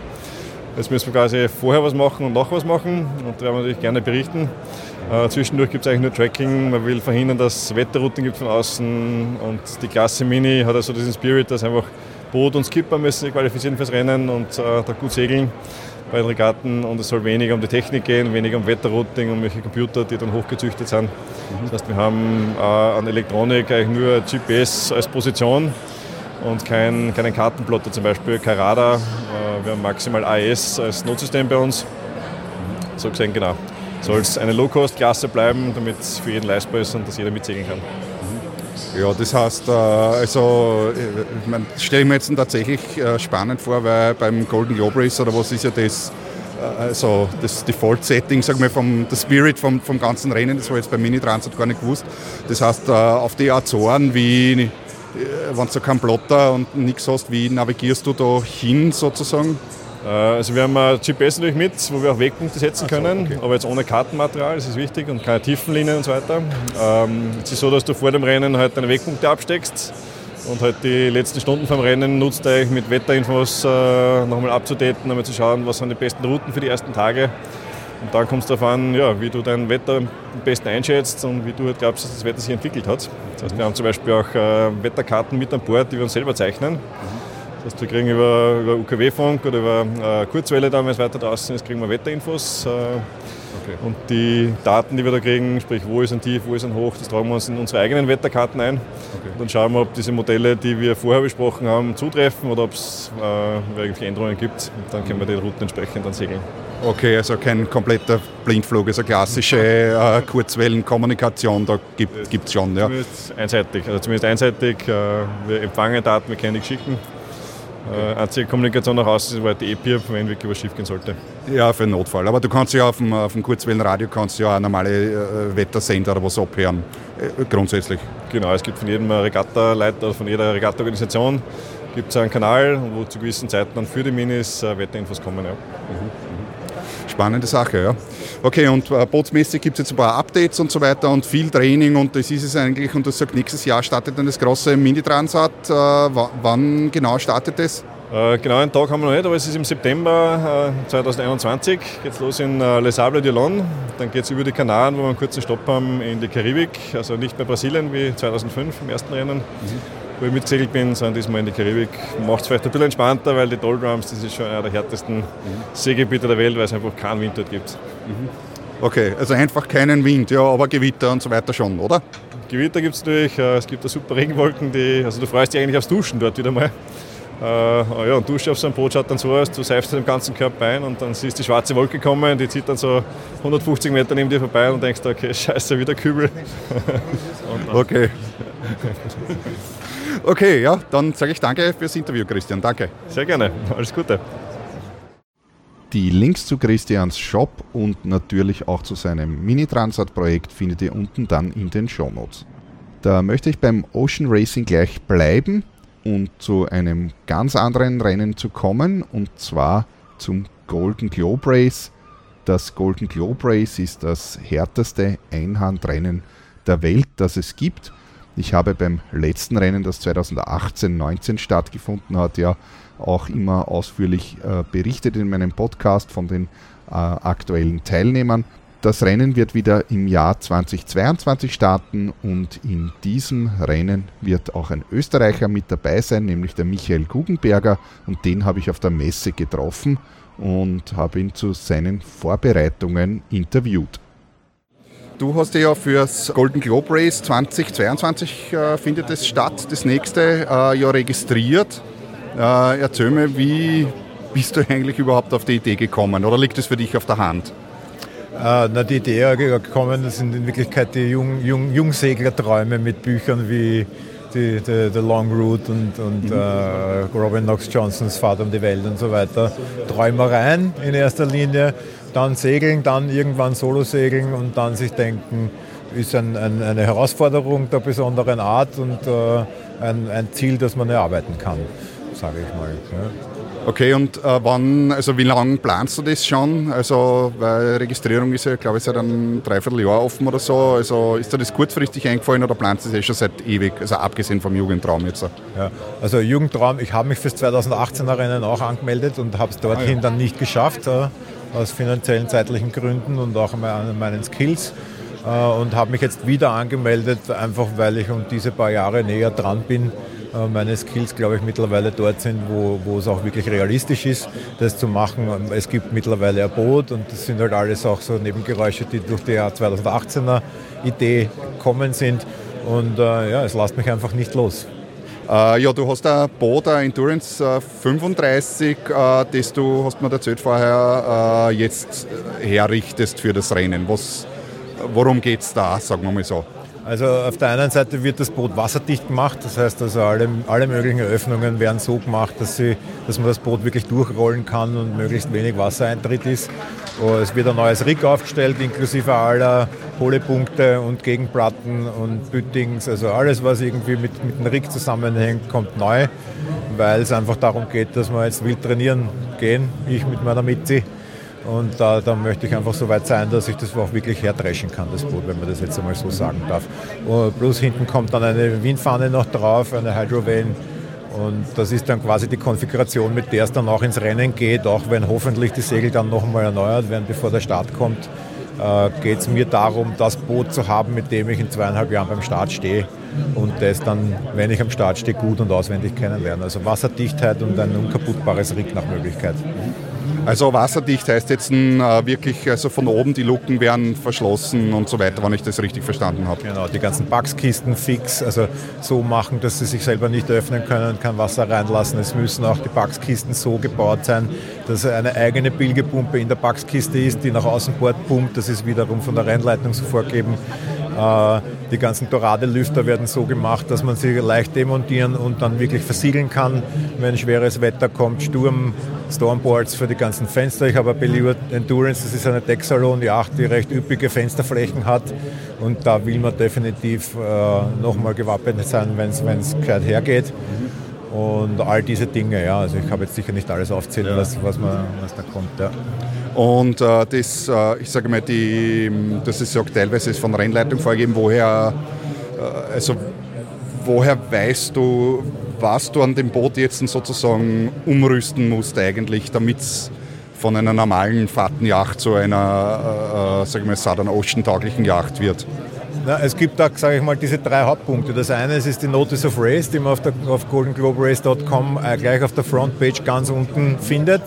Speaker 5: Jetzt müssen wir quasi vorher was machen und noch was machen und da werden wir natürlich gerne berichten. Äh, zwischendurch gibt es eigentlich nur Tracking. Man will verhindern, dass es Wetterrouten gibt von außen und die Klasse Mini hat also diesen Spirit, dass einfach Boot und Skipper müssen sich qualifizieren fürs Rennen und äh, da gut segeln bei den Regatten und es soll weniger um die Technik gehen, weniger um Wetterrouting, um welche Computer, die dann hochgezüchtet sind. Das heißt, wir haben äh, an Elektronik eigentlich nur GPS als Position und kein, keinen Kartenplotter, zum Beispiel kein Radar. Äh, wir haben maximal AES als Notsystem bei uns. So gesehen, genau. Soll es eine Low-Cost-Klasse bleiben, damit es für jeden leistbar ist und dass jeder mitsegeln kann.
Speaker 2: Ja, das heißt, äh, also, ich stelle mir jetzt tatsächlich äh, spannend vor, weil beim Golden Globe Race oder was ist ja das, also das Default-Setting, sagen wir, vom der Spirit vom, vom ganzen Rennen, das war jetzt beim Mini-Transit gar nicht gewusst. Das heißt, auf die Azoren, wie äh, wenn du keinen Plotter und nichts hast, wie navigierst du da hin sozusagen?
Speaker 5: Äh, also wir haben ein GPS natürlich mit, wo wir auch Wegpunkte setzen können, so, okay. aber jetzt ohne Kartenmaterial, das ist wichtig, und keine Tiefenlinien und so weiter. Ähm, es ist so, dass du vor dem Rennen halt deine Wegpunkte absteckst und halt die letzten Stunden vom Rennen nutzt eigentlich mit Wetterinfos äh, nochmal abzudaten, nochmal zu schauen, was sind die besten Routen für die ersten Tage. Und dann kommt es darauf an, ja, wie du dein Wetter am besten einschätzt und wie du halt glaubst, dass das Wetter sich entwickelt hat. Das heißt, wir haben zum Beispiel auch äh, Wetterkarten mit an Bord, die wir uns selber zeichnen. Das heißt, wir kriegen über, über UKW-Funk oder über äh, Kurzwelle damals weiter draußen ist, kriegen wir Wetterinfos. Äh, okay. Und die Daten, die wir da kriegen, sprich wo ist ein Tief, wo ist ein Hoch, das tragen wir uns in unsere eigenen Wetterkarten ein. Okay. Und dann schauen wir, ob diese Modelle, die wir vorher besprochen haben, zutreffen oder ob es äh, irgendwelche Änderungen gibt. Und dann können wir die Routen entsprechend dann segeln.
Speaker 2: Okay, also kein kompletter Blindflug, also klassische äh, Kurzwellenkommunikation, da gibt es schon. Ja.
Speaker 5: Zumindest einseitig, also zumindest einseitig. Äh, wir empfangen Daten, wir können die schicken. Äh, einzige Kommunikation nach außen ist die EPIR, wenn wirklich was schief gehen sollte.
Speaker 2: Ja, für den Notfall. Aber du kannst ja auf dem, auf dem Kurzwellenradio kannst ja auch normale äh, Wettersender oder was abhören, äh, grundsätzlich.
Speaker 5: Genau, es gibt von jedem Regattaleiter, von jeder Regattorganisation gibt es einen Kanal, wo zu gewissen Zeiten dann für die Minis äh, Wetterinfos kommen. Ja. Mhm.
Speaker 2: Spannende Sache, ja. Okay, und äh, bootsmäßig gibt es jetzt ein paar Updates und so weiter und viel Training und das ist es eigentlich und das sagt, nächstes Jahr startet dann das große Mini-Transat. Äh, wann genau startet das?
Speaker 5: Äh, genau einen Tag haben wir noch nicht, aber es ist im September äh, 2021. Geht es los in äh, Les Sables d'Olonne. Dann geht es über die Kanaren, wo wir einen kurzen Stopp haben in die Karibik. Also nicht mehr Brasilien wie 2005 im ersten Rennen. Mhm wo ich mitgesegelt bin, sondern diesmal in die Karibik. Macht es vielleicht ein bisschen entspannter, weil die Doldrums, das ist schon einer der härtesten mhm. Seegebiete der Welt, weil es einfach keinen Wind dort gibt. Mhm.
Speaker 2: Okay, also einfach keinen Wind, ja, aber Gewitter und so weiter schon, oder?
Speaker 5: Gewitter gibt es natürlich, äh, es gibt da super Regenwolken, die, also du freust dich eigentlich aufs Duschen dort wieder mal. Äh, ja, und Dusche auf so einem Boot schaut dann so aus, du seifst den ganzen Körper ein und dann siehst du die schwarze Wolke kommen, die zieht dann so 150 Meter neben dir vorbei und denkst, okay, scheiße, wieder Kübel.
Speaker 2: okay. Okay, ja, dann sage ich danke fürs Interview, Christian. Danke.
Speaker 5: Sehr gerne. Alles Gute.
Speaker 1: Die Links zu Christians Shop und natürlich auch zu seinem Mini-Transat-Projekt findet ihr unten dann in den Shownotes. Da möchte ich beim Ocean Racing gleich bleiben und zu einem ganz anderen Rennen zu kommen und zwar zum Golden Globe Race. Das Golden Globe Race ist das härteste Einhandrennen der Welt, das es gibt ich habe beim letzten Rennen, das 2018-19 stattgefunden hat, ja auch immer ausführlich äh, berichtet in meinem Podcast von den äh, aktuellen Teilnehmern. Das Rennen wird wieder im Jahr 2022 starten und in diesem Rennen wird auch ein Österreicher mit dabei sein, nämlich der Michael Guggenberger und den habe ich auf der Messe getroffen und habe ihn zu seinen Vorbereitungen interviewt.
Speaker 2: Du hast ja fürs Golden Globe Race 2022 äh, findet es statt, das nächste äh, ja registriert. Äh, erzähl mir, wie bist du eigentlich überhaupt auf die Idee gekommen oder liegt es für dich auf der Hand?
Speaker 6: Äh, na, die Idee gekommen, sind in Wirklichkeit die Jung, Jung, Jungseglerträume mit Büchern wie die, die, The Long Route und, und mhm. äh, Robin Knox Johnsons Fahrt um die Welt und so weiter. Träumereien in erster Linie dann segeln, dann irgendwann Solo segeln und dann sich denken, ist ein, ein, eine Herausforderung der besonderen Art und äh, ein, ein, Ziel, das man erarbeiten kann, sage ich mal. Ja.
Speaker 2: Okay, und äh, wann, also wie lange planst du das schon? Also, weil Registrierung ist ja, glaube ich, seit einem Dreivierteljahr offen oder so. Also ist dir das kurzfristig eingefallen oder planst du das eh schon seit ewig, also abgesehen vom Jugendtraum jetzt?
Speaker 6: Ja, also Jugendtraum, ich habe mich fürs 2018er Rennen auch angemeldet und habe es dorthin ah, ja. dann nicht geschafft. Äh, aus finanziellen, zeitlichen Gründen und auch an meinen Skills äh, und habe mich jetzt wieder angemeldet, einfach weil ich um diese paar Jahre näher dran bin. Äh, meine Skills, glaube ich, mittlerweile dort sind, wo, wo es auch wirklich realistisch ist, das zu machen. Es gibt mittlerweile ein Boot und das sind halt alles auch so Nebengeräusche, die durch die 2018er Idee kommen sind. Und äh, ja, es lässt mich einfach nicht los.
Speaker 2: Äh, ja, du hast ein Boot, ein Endurance äh, 35, äh, das du, hast mir erzählt vorher, äh, jetzt herrichtest für das Rennen. Was, worum geht es da, sagen wir mal so?
Speaker 6: Also auf der einen Seite wird das Boot wasserdicht gemacht, das heißt also alle, alle möglichen Öffnungen werden so gemacht, dass, sie, dass man das Boot wirklich durchrollen kann und möglichst wenig Wassereintritt ist. Es wird ein neues Rig aufgestellt, inklusive aller Polepunkte und Gegenplatten und Büttings, also alles, was irgendwie mit, mit dem Rig zusammenhängt, kommt neu, weil es einfach darum geht, dass wir jetzt wild trainieren gehen, ich mit meiner Mitzi und da, da, möchte ich einfach so weit sein, dass ich das auch wirklich herdreschen kann, das Boot, wenn man das jetzt einmal so sagen darf. Plus hinten kommt dann eine Windfahne noch drauf, eine Hydrovane. Und das ist dann quasi die Konfiguration, mit der es dann auch ins Rennen geht, auch wenn hoffentlich die Segel dann noch einmal erneuert werden, bevor der Start kommt. äh, geht es mir darum, das Boot zu haben, mit dem ich in zweieinhalb Jahren beim Start stehe und das dann, wenn ich am Start stehe, gut und auswendig kennenlernen. Also Wasserdichtheit und ein unkaputtbares Rig nach Möglichkeit.
Speaker 2: Also wasserdicht heißt jetzt äh, wirklich, also von oben die Luken werden verschlossen und so weiter, wenn ich das richtig verstanden habe.
Speaker 6: Genau, die ganzen Backskisten fix, also so machen, dass sie sich selber nicht öffnen können, kein Wasser reinlassen. Es müssen auch die Backskisten so gebaut sein, dass eine eigene Bilgepumpe in der Backskiste ist, die nach außen Bord pumpt. Das ist wiederum von der Rennleitung so vorgegeben. Äh, die ganzen Dorade-Lüfter werden so gemacht, dass man sie leicht demontieren und dann wirklich versiegeln kann, wenn schweres Wetter kommt, Sturm, Stormboards für die ganzen Fenster. Ich habe eine Believer Endurance, das ist eine Decksalon, die acht, die recht üppige Fensterflächen hat und da will man definitiv äh, nochmal gewappnet sein, wenn es gescheit hergeht und all diese Dinge. Ja. Also ich habe jetzt sicher nicht alles aufzählen, ja. was, was, man, was da kommt. Ja.
Speaker 2: Und äh, das, äh, ich sage mal, die, das ist ja teilweise ist von Rennleitung vorgegeben, woher, äh, also woher weißt du, was du an dem Boot jetzt sozusagen umrüsten musst eigentlich, damit es von einer normalen Fahrtenjacht zu einer, äh, äh sage ich mal, Southern Ocean tauglichen Yacht wird?
Speaker 6: Na, es gibt da, sage ich mal, diese drei Hauptpunkte. Das eine ist die Notice of Race, die man auf, der, auf goldengloberace.com äh, gleich auf der Frontpage ganz unten findet.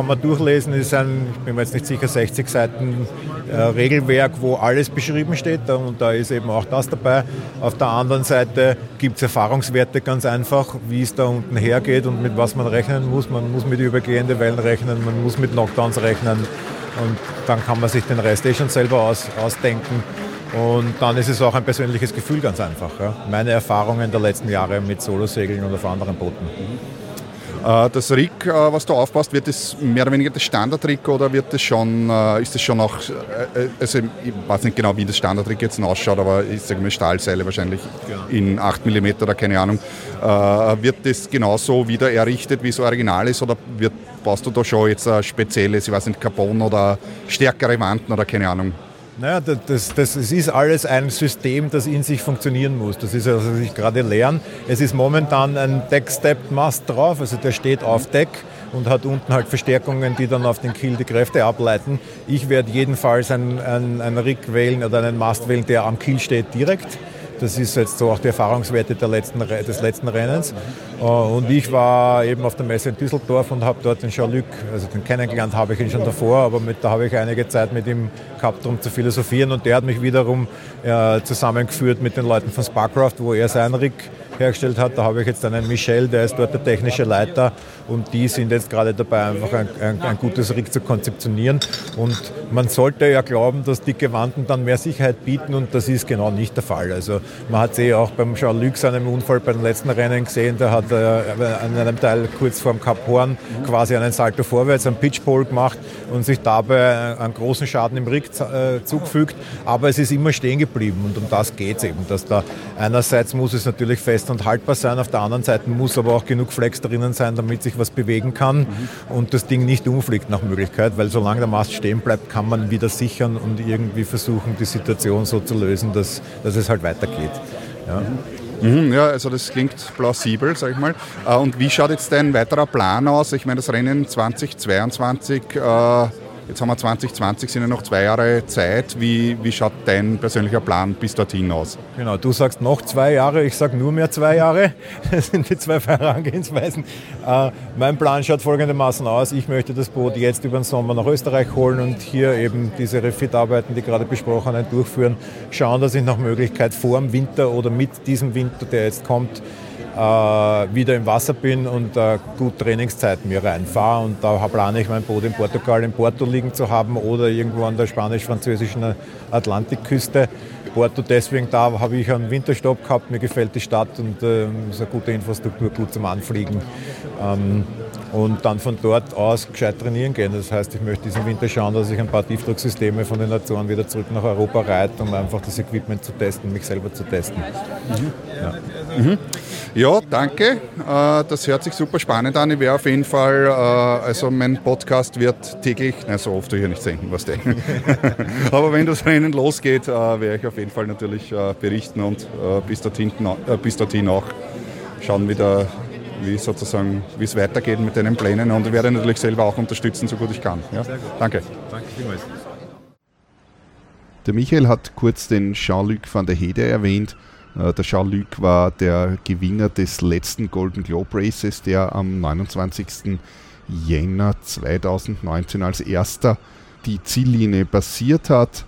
Speaker 6: Kann man durchlesen, ist ein, ich bin mir jetzt nicht sicher, 60 Seiten äh, Regelwerk, wo alles beschrieben steht und da ist eben auch das dabei. Auf der anderen Seite gibt es Erfahrungswerte ganz einfach, wie es da unten hergeht und mit was man rechnen muss. Man muss mit übergehenden Wellen rechnen, man muss mit Knockdowns rechnen und dann kann man sich den Rest eh schon selber aus, ausdenken. Und dann ist es auch ein persönliches Gefühl ganz einfach. Ja. Meine Erfahrungen der letzten Jahre mit Solosegeln und auf anderen Booten.
Speaker 2: Äh, das Rig, äh, was du aufbaust, wird das mehr oder weniger das Standard-Rig oder wird das schon, äh, ist das schon auch, also ich weiß nicht genau, wie das Standard-Rig jetzt ausschaut, aber ich sage mal Stahlseile wahrscheinlich in 8 mm oder keine Ahnung. Wird das genauso wieder errichtet, wie es original ist oder wird, baust du da schon jetzt ein spezielles, ich weiß nicht, Carbon oder stärkere Wanden oder keine Ahnung?
Speaker 6: Naja, das, das, das, ist alles ein System, das in sich funktionieren muss. Das ist was ich gerade lerne. Es ist momentan ein Deck-Stepped-Mast drauf, also der steht auf Deck und hat unten halt Verstärkungen, die dann auf den Kiel die Kräfte ableiten. Ich werde jedenfalls einen, einen, einen Rig wählen oder einen Mast wählen, der am Kiel steht direkt. Das ist jetzt so auch die Erfahrungswerte letzten, des letzten Rennens. Äh, und ich war eben auf der Messe in Düsseldorf und habe dort den Jean-Luc, also den kennengelernt habe ich ihn schon davor, aber mit, da habe ich einige Zeit mit ihm gehabt, um zu philosophieren. Und der hat mich wiederum äh, zusammengeführt mit den Leuten von Sparcraft, wo er sein Rig hergestellt hat. Da habe ich jetzt einen Michel, der ist dort der technische Leiter und die sind jetzt gerade dabei, einfach ein, ein, ein gutes Rig zu konzeptionieren. Und man sollte ja glauben, dass dicke Wanden dann mehr Sicherheit bieten und das ist genau nicht der Fall. Also man hat es eh auch beim Jean-Luc seinem Unfall bei den letzten Rennen gesehen, der hat äh, an einem Teil kurz vor dem Kap Horn quasi einen Salto vorwärts, einen Pitchpole gemacht und sich dabei einen großen Schaden im Rig äh, zugefügt. Aber es ist immer stehen geblieben und um das geht es eben, dass da einerseits muss es natürlich fest und haltbar sein, auf der anderen Seite muss aber auch genug Flex drinnen sein, damit sich was bewegen kann mhm. und das Ding nicht umfliegt nach Möglichkeit, weil solange der Mast stehen bleibt, kann man wieder sichern und irgendwie versuchen, die Situation so zu lösen, dass, dass es halt weitergeht. Ja.
Speaker 2: Mhm, ja, also das klingt plausibel, sag ich mal. Äh, und wie schaut jetzt dein weiterer Plan aus? Ich meine, das Rennen 2022 äh, Jetzt haben wir 2020, sind ja noch zwei Jahre Zeit. Wie, wie schaut dein persönlicher Plan bis dorthin aus?
Speaker 6: Genau, du sagst noch zwei Jahre, ich sage nur mehr zwei Jahre. Das sind die zwei Herangehensweisen. Äh, mein Plan schaut folgendermaßen aus. Ich möchte das Boot jetzt über den Sommer nach Österreich holen und hier eben diese Refit-Arbeiten, die gerade besprochenen, durchführen. Schauen, dass ich nach Möglichkeit vor dem Winter oder mit diesem Winter, der jetzt kommt, wieder im Wasser bin und äh, gut Trainingszeit mir reinfahre. Und da plane ich mein Boot in Portugal, in Porto liegen zu haben oder irgendwo an der spanisch-französischen Atlantikküste. Porto deswegen, da habe ich einen Winterstopp gehabt, mir gefällt die Stadt und äh, ist eine gute Infrastruktur, gut zum Anfliegen. Und dann von dort aus gescheit trainieren gehen. Das heißt, ich möchte diesen Winter schauen, dass ich ein paar Tiefdrucksysteme von den Azoren wieder zurück nach Europa reite, um einfach das Equipment zu testen, mich selber zu testen. Mhm.
Speaker 2: Ja. Mhm. ja. danke. Äh, das hört sich super spannend an. Ich werde auf jeden Fall, äh, also mein Podcast wird täglich, na so oft will ich nicht senken, was denken. Aber wenn das Rennen losgeht, äh, werde ich auf jeden Fall natürlich berichten und bis dorthin, bis dorthin auch schauen, wie der wie sozusagen, wie es weitergeht mit deinen Plänen und ich werde natürlich selber auch unterstützen, so gut ich kann. Ja? Danke. Danke vielmals.
Speaker 1: Der Michael hat kurz den Jean-Luc van der Hede erwähnt. Äh, der Jean-Luc war der Gewinner des letzten Golden Globe Races, der am 29. Jänner 2019 als erster die Ziellinie passiert hat.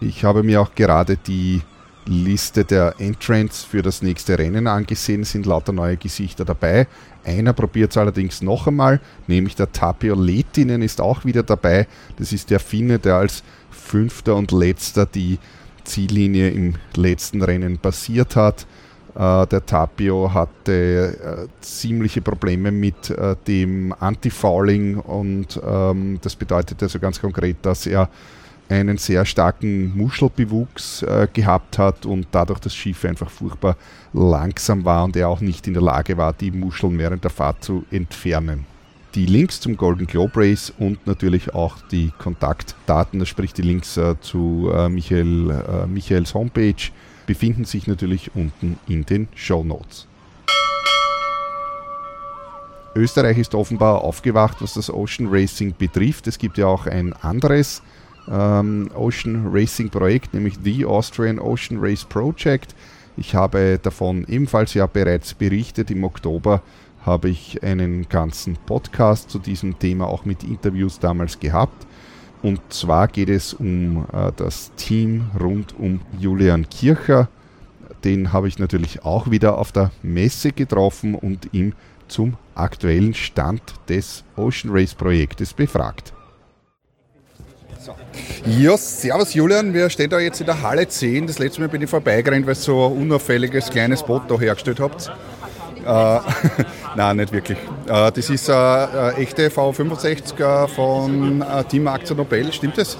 Speaker 1: Ich habe mir auch gerade die Liste der Entrants für das nächste Rennen angesehen, sind lauter neue Gesichter dabei. Einer probiert es allerdings noch einmal, nämlich der Tapio Letinen ist auch wieder dabei. Das ist der Finne, der als fünfter und letzter die Ziellinie im letzten Rennen passiert hat. Äh, der Tapio hatte äh, ziemliche Probleme mit äh, dem Anti-Fouling und ähm, das bedeutet also ganz konkret, dass er einen sehr starken Muschelbewuchs äh, gehabt hat und dadurch das Schiff einfach furchtbar langsam war und er auch nicht in der Lage war, die Muscheln während der Fahrt zu entfernen. Die Links zum Golden Globe Race und natürlich auch die Kontaktdaten, sprich die Links äh, zu äh, Michael, äh, Michaels Homepage, befinden sich natürlich unten in den Show Notes. Österreich ist offenbar aufgewacht, was das Ocean Racing betrifft. Es gibt ja auch ein anderes ähm, Ocean Racing Projekt, nämlich The Austrian Ocean Race Project. Ich habe davon ebenfalls ja bereits berichtet. Im Oktober habe ich einen ganzen Podcast zu diesem Thema auch mit Interviews damals gehabt. Und zwar geht es um äh, das Team rund um Julian Kircher. Den habe ich natürlich auch wieder auf der Messe getroffen und ihn zum aktuellen Stand des Ocean Race Projektes befragt.
Speaker 2: Ja, servus Julian, wir stehen da jetzt in der Halle 10. Das letzte Mal bin ich vorbeigerannt, weil ihr so ein unauffälliges kleines Boot da hergestellt habt. Äh, Nein, nicht wirklich. Äh, das ist eine echte V65 von äh, Team Aktion Nobel, stimmt das?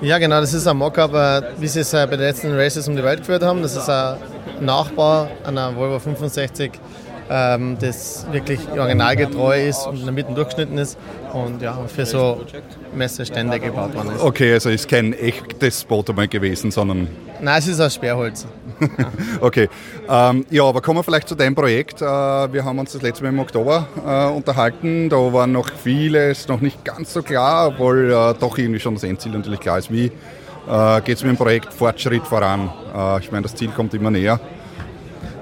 Speaker 7: Ja, genau, das ist ein Mockup, äh, wie sie es bei den letzten Races um die Welt geführt haben. Das ist ein Nachbau einer Volvo 65 ähm, das wirklich originalgetreu ist und in der Mitte durchgeschnitten ist und ja, für so Messestände gebaut worden ist.
Speaker 2: Okay, also ist kein echtes Boot einmal gewesen, sondern...
Speaker 7: Nein, es ist aus Sperrholz.
Speaker 2: okay, ähm, ja, aber kommen wir vielleicht zu deinem Projekt. Äh, wir haben uns das letzte Mal im Oktober äh, unterhalten, da war noch vieles noch nicht ganz so klar, obwohl äh, doch irgendwie schon das Endziel natürlich klar ist. Wie äh, geht es mit dem Projekt Fortschritt voran? Äh, ich meine, das Ziel kommt immer näher.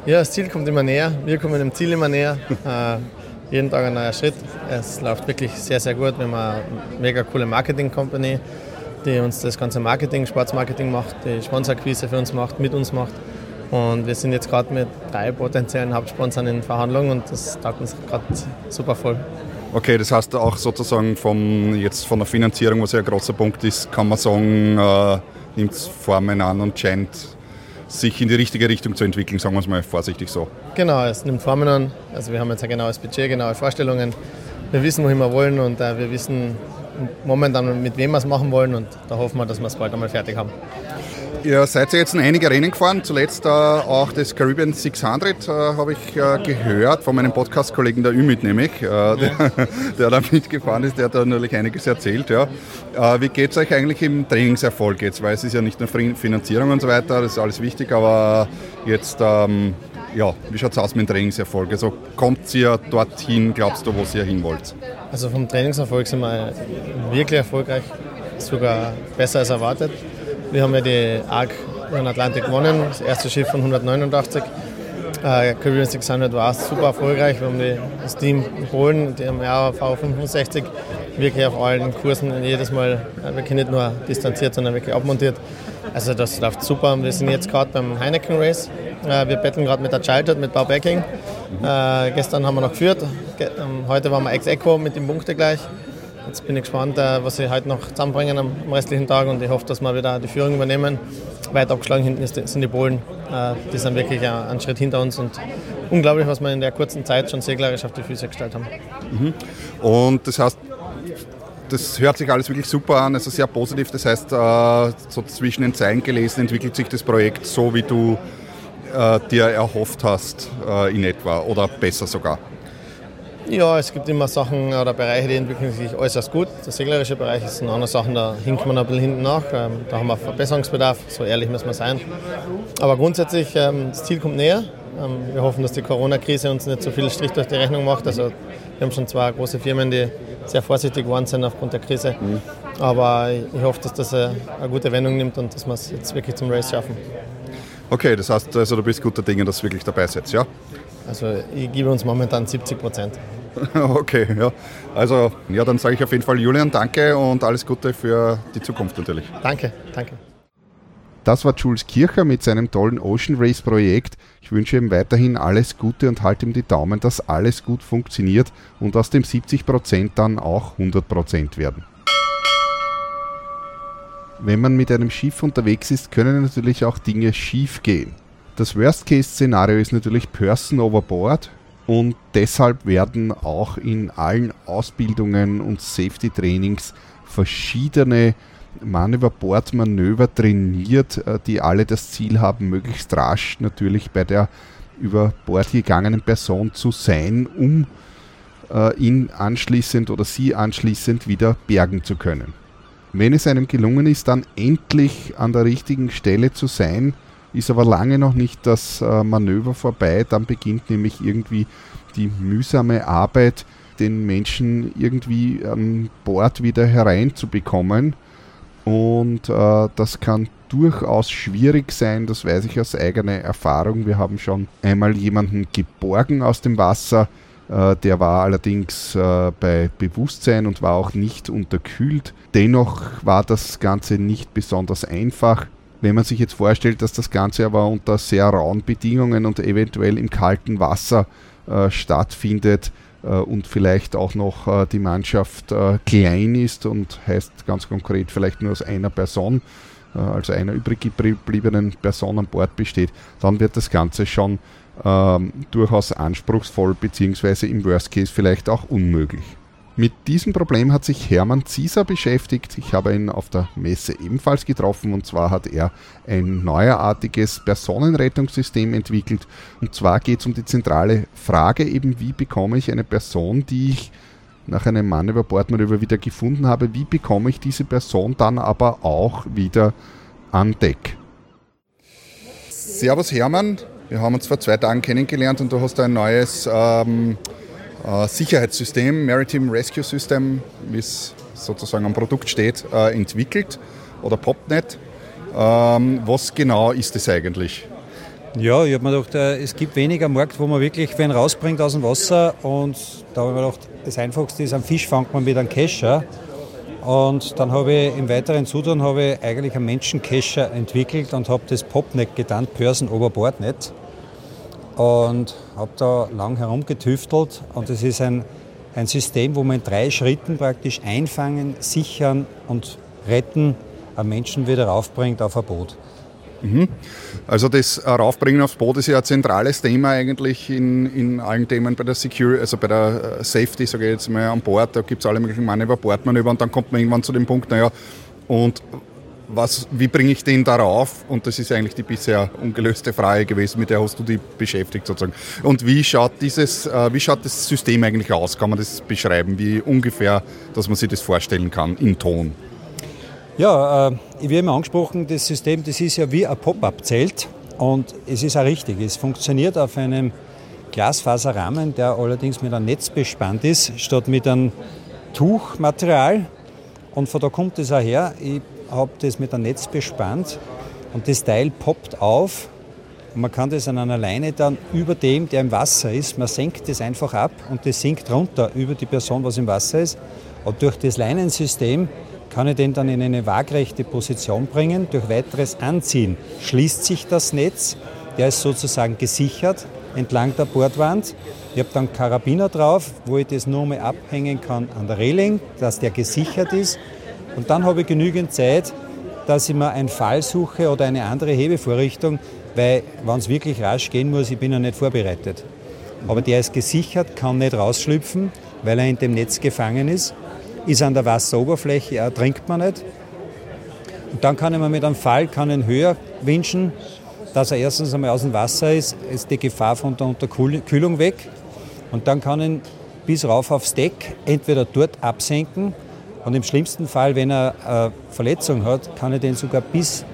Speaker 7: Ja, das Ziel kommt immer näher. Wir kommen dem Ziel immer näher. Jeden Tag ein neuer Schritt. Es läuft wirklich sehr, sehr gut. Wir haben eine mega coole Marketing-Company, die uns das ganze Marketing, Sportsmarketing macht, die Sponsorquise für uns macht, mit uns macht. Und wir sind jetzt gerade mit drei potenziellen Hauptsponsoren in Verhandlungen und das taugt uns gerade super voll.
Speaker 2: Okay, das heißt auch sozusagen vom, jetzt von der Finanzierung, was ja ein großer Punkt ist, kann man sagen, äh, nimmt Formen an und scheint sich in die richtige Richtung zu entwickeln, sagen wir es mal vorsichtig so.
Speaker 7: Genau, es nimmt Formen an. Also wir haben jetzt ein genaues Budget, genaue Vorstellungen. Wir wissen, wohin wir wollen und äh, wir wissen momentan, mit wem wir es machen wollen und da hoffen wir, dass wir es bald einmal fertig haben.
Speaker 2: Ihr seid ja jetzt in einige Rennen gefahren, zuletzt äh, auch das Caribbean 600 äh, habe ich äh, gehört von meinem Podcast-Kollegen der Ümit nämlich, äh, der, der, da mitgefahren ist, der hat da natürlich einiges erzählt. Ja. Äh, wie geht es euch eigentlich im Trainingserfolg jetzt? Weil es ist ja nicht nur Finanzierung und so weiter, das ist alles wichtig, aber jetzt, ähm, ja, wie schaut es aus mit dem Trainingserfolg? Also kommt ihr dorthin, glaubst du, wo ihr hin wollt?
Speaker 7: Also vom Trainingserfolg sind wir wirklich erfolgreich, sogar besser als erwartet. Wir haben ja die ARC den Atlantik gewonnen, das erste Schiff von 189. Äh, Caribbean 600 war super erfolgreich. Wir haben die, das Team in Polen, die haben ja V65 wirklich auf allen Kursen jedes Mal äh, wirklich nicht nur distanziert, sondern wirklich abmontiert. Also das läuft super. Wir sind jetzt gerade beim Heineken Race. Äh, wir betteln gerade mit der Childhood, mit Baubacking. Äh, gestern haben wir noch geführt. Ge ähm, heute waren wir ex-equo mit dem Punkte gleich. Jetzt bin ich gespannt, äh, was sie heute noch zusammenbringen am restlichen Tag und ich hoffe, dass wir wieder die Führung übernehmen. Weit abgeschlagen hinten sind die Polen. Äh, die sind wirklich einen Schritt hinter uns und unglaublich, was wir in der kurzen Zeit schon seglerisch auf die Füße gestellt haben.
Speaker 2: Mhm. Und das heißt, das hört sich alles wirklich super an, also sehr positiv. Das heißt, äh, so zwischen den Zeilen gelesen entwickelt sich das Projekt so, wie du dir erhofft hast in etwa oder besser sogar.
Speaker 7: Ja, es gibt immer Sachen oder Bereiche, die entwickeln sich äußerst gut. Der seglerische Bereich ist in anderen Sachen, da hinkt man ein bisschen hinten nach. Ähm, da haben wir Verbesserungsbedarf, so ehrlich muss man sein. Aber grundsätzlich, ähm, das Ziel kommt näher. Ähm, wir hoffen, dass die Corona-Krise uns nicht so viel Strich durch die Rechnung macht. Also wir haben schon zwei große Firmen, die sehr vorsichtig geworden sind aufgrund der Krise. Mhm. Aber ich hoffe, dass das eine, eine gute Wendung nimmt und dass wir es jetzt wirklich zum Race schaffen.
Speaker 2: Okay, das heißt, also du bist guter Dinge, dass du wirklich dabei setzt, ja?
Speaker 7: Also ich gebe uns momentan 70 Prozent.
Speaker 2: okay, ja. Also ja, dann sage ich auf jeden Fall Julian, danke und alles Gute für die Zukunft natürlich.
Speaker 7: Danke, danke.
Speaker 1: Das war Jules Kircher mit seinem tollen Ocean Race Projekt. Ich wünsche ihm weiterhin alles Gute und halte ihm die Daumen, dass alles gut funktioniert und aus dem 70% dann auch 100% werden. Wenn man mit einem Schiff unterwegs ist, können natürlich auch Dinge schief gehen. Das Worst-Case-Szenario ist natürlich Person overboard und deshalb werden auch in allen Ausbildungen und Safety-Trainings verschiedene Manöver-Bordmanöver trainiert, äh, die alle das Ziel haben, möglichst rasch natürlich bei der über Bord gegangenen Person zu sein, um äh, ihn anschließend oder sie anschließend wieder bergen zu können. Wenn es einem gelungen ist, dann endlich an der richtigen Stelle zu sein, ist aber lange noch nicht das äh, Manöver vorbei. Dann beginnt nämlich irgendwie die mühsame Arbeit, den Menschen irgendwie an Bord wieder hereinzubekommen. Und äh, das kann durchaus schwierig sein, das weiß ich aus eigener Erfahrung. Wir haben schon einmal jemanden geborgen aus dem Wasser, äh, der war allerdings äh, bei Bewusstsein und war auch nicht unterkühlt. Dennoch war das Ganze nicht besonders einfach. Wenn man sich jetzt vorstellt, dass das Ganze aber unter sehr rauen Bedingungen und eventuell im kalten Wasser äh, stattfindet, äh, und vielleicht auch noch äh, die Mannschaft äh, klein ist und heißt ganz konkret vielleicht nur aus einer Person, also einer übrig gebliebenen Person an Bord besteht, dann wird das Ganze schon ähm, durchaus anspruchsvoll beziehungsweise im Worst Case vielleicht auch unmöglich. Mit diesem Problem hat sich Hermann Zieser beschäftigt. Ich habe ihn auf der Messe ebenfalls getroffen und zwar hat er ein neuerartiges Personenrettungssystem entwickelt. Und zwar geht es um die zentrale Frage eben, wie bekomme ich eine Person, die ich nach einem Mann über Bordmanöver wieder gefunden habe, wie bekomme ich diese Person dann aber auch wieder an Deck?
Speaker 2: Servus Hermann, wir haben uns vor zwei Tagen kennengelernt und du hast ein neues ähm, äh, Sicherheitssystem, Maritime Rescue System, wie es sozusagen am Produkt steht, äh, entwickelt oder PopNet. Ähm, was genau ist es eigentlich?
Speaker 8: Ja, ich habe mir gedacht, äh, es gibt weniger Markt, wo man wirklich wen rausbringt aus dem Wasser und da habe ich mir gedacht, das Einfachste ist, am Fisch fängt man mit einem Kescher und dann habe ich im weiteren Zutun habe ich eigentlich einen Menschenkescher entwickelt und habe das PopNet getan, Person Overboardnet und habe da lang herumgetüftelt und es ist ein, ein System, wo man in drei Schritten praktisch einfangen, sichern und retten einen Menschen wieder raufbringt auf ein Boot.
Speaker 2: Mhm. Also das Raufbringen aufs Boot ist ja ein zentrales Thema eigentlich in, in allen Themen bei der Security, also bei der äh, Safety, sage ich jetzt mal, an Bord. Da gibt es alle möglichen Manöver, Bordmanöver und dann kommt man irgendwann zu dem Punkt, naja, und was, wie bringe ich den darauf? Und das ist eigentlich die bisher ungelöste Frage gewesen, mit der hast du dich beschäftigt sozusagen. Und wie schaut dieses, äh, wie schaut das System eigentlich aus? Kann man das beschreiben? Wie ungefähr, dass man sich das vorstellen kann in Ton?
Speaker 8: Ja, äh, habe immer angesprochen, das System, das ist ja wie ein Pop-up-Zelt und es ist auch richtig. Es funktioniert auf einem Glasfaserrahmen, der allerdings mit einem Netz bespannt ist, statt mit einem Tuchmaterial. Und von da kommt es auch her. Ich habe das mit einem Netz bespannt und das Teil poppt auf und man kann das an einer Leine dann über dem, der im Wasser ist, man senkt das einfach ab und das sinkt runter über die Person, was im Wasser ist. Und durch das Leinensystem kann ich den dann in eine waagrechte Position bringen. Durch weiteres Anziehen schließt sich das Netz, der ist sozusagen gesichert entlang der Bordwand. Ich habe dann Karabiner drauf, wo ich das nur mal abhängen kann an der Reling, dass der gesichert ist und dann habe ich genügend Zeit, dass ich mir einen Fall suche oder eine andere Hebevorrichtung, weil wenn es wirklich rasch gehen muss, ich bin ja nicht vorbereitet. Aber der ist gesichert, kann nicht rausschlüpfen, weil er in dem Netz gefangen ist, ist an der Wasseroberfläche, er trinkt man nicht. Und dann kann ich mir mit einem Fall kann ihn höher wünschen, dass er erstens einmal aus dem Wasser ist, ist die Gefahr von der Unterkühlung weg. Und dann kann ihn bis rauf aufs Deck entweder dort absenken und im schlimmsten Fall, wenn er eine Verletzung hat, kann er den sogar bis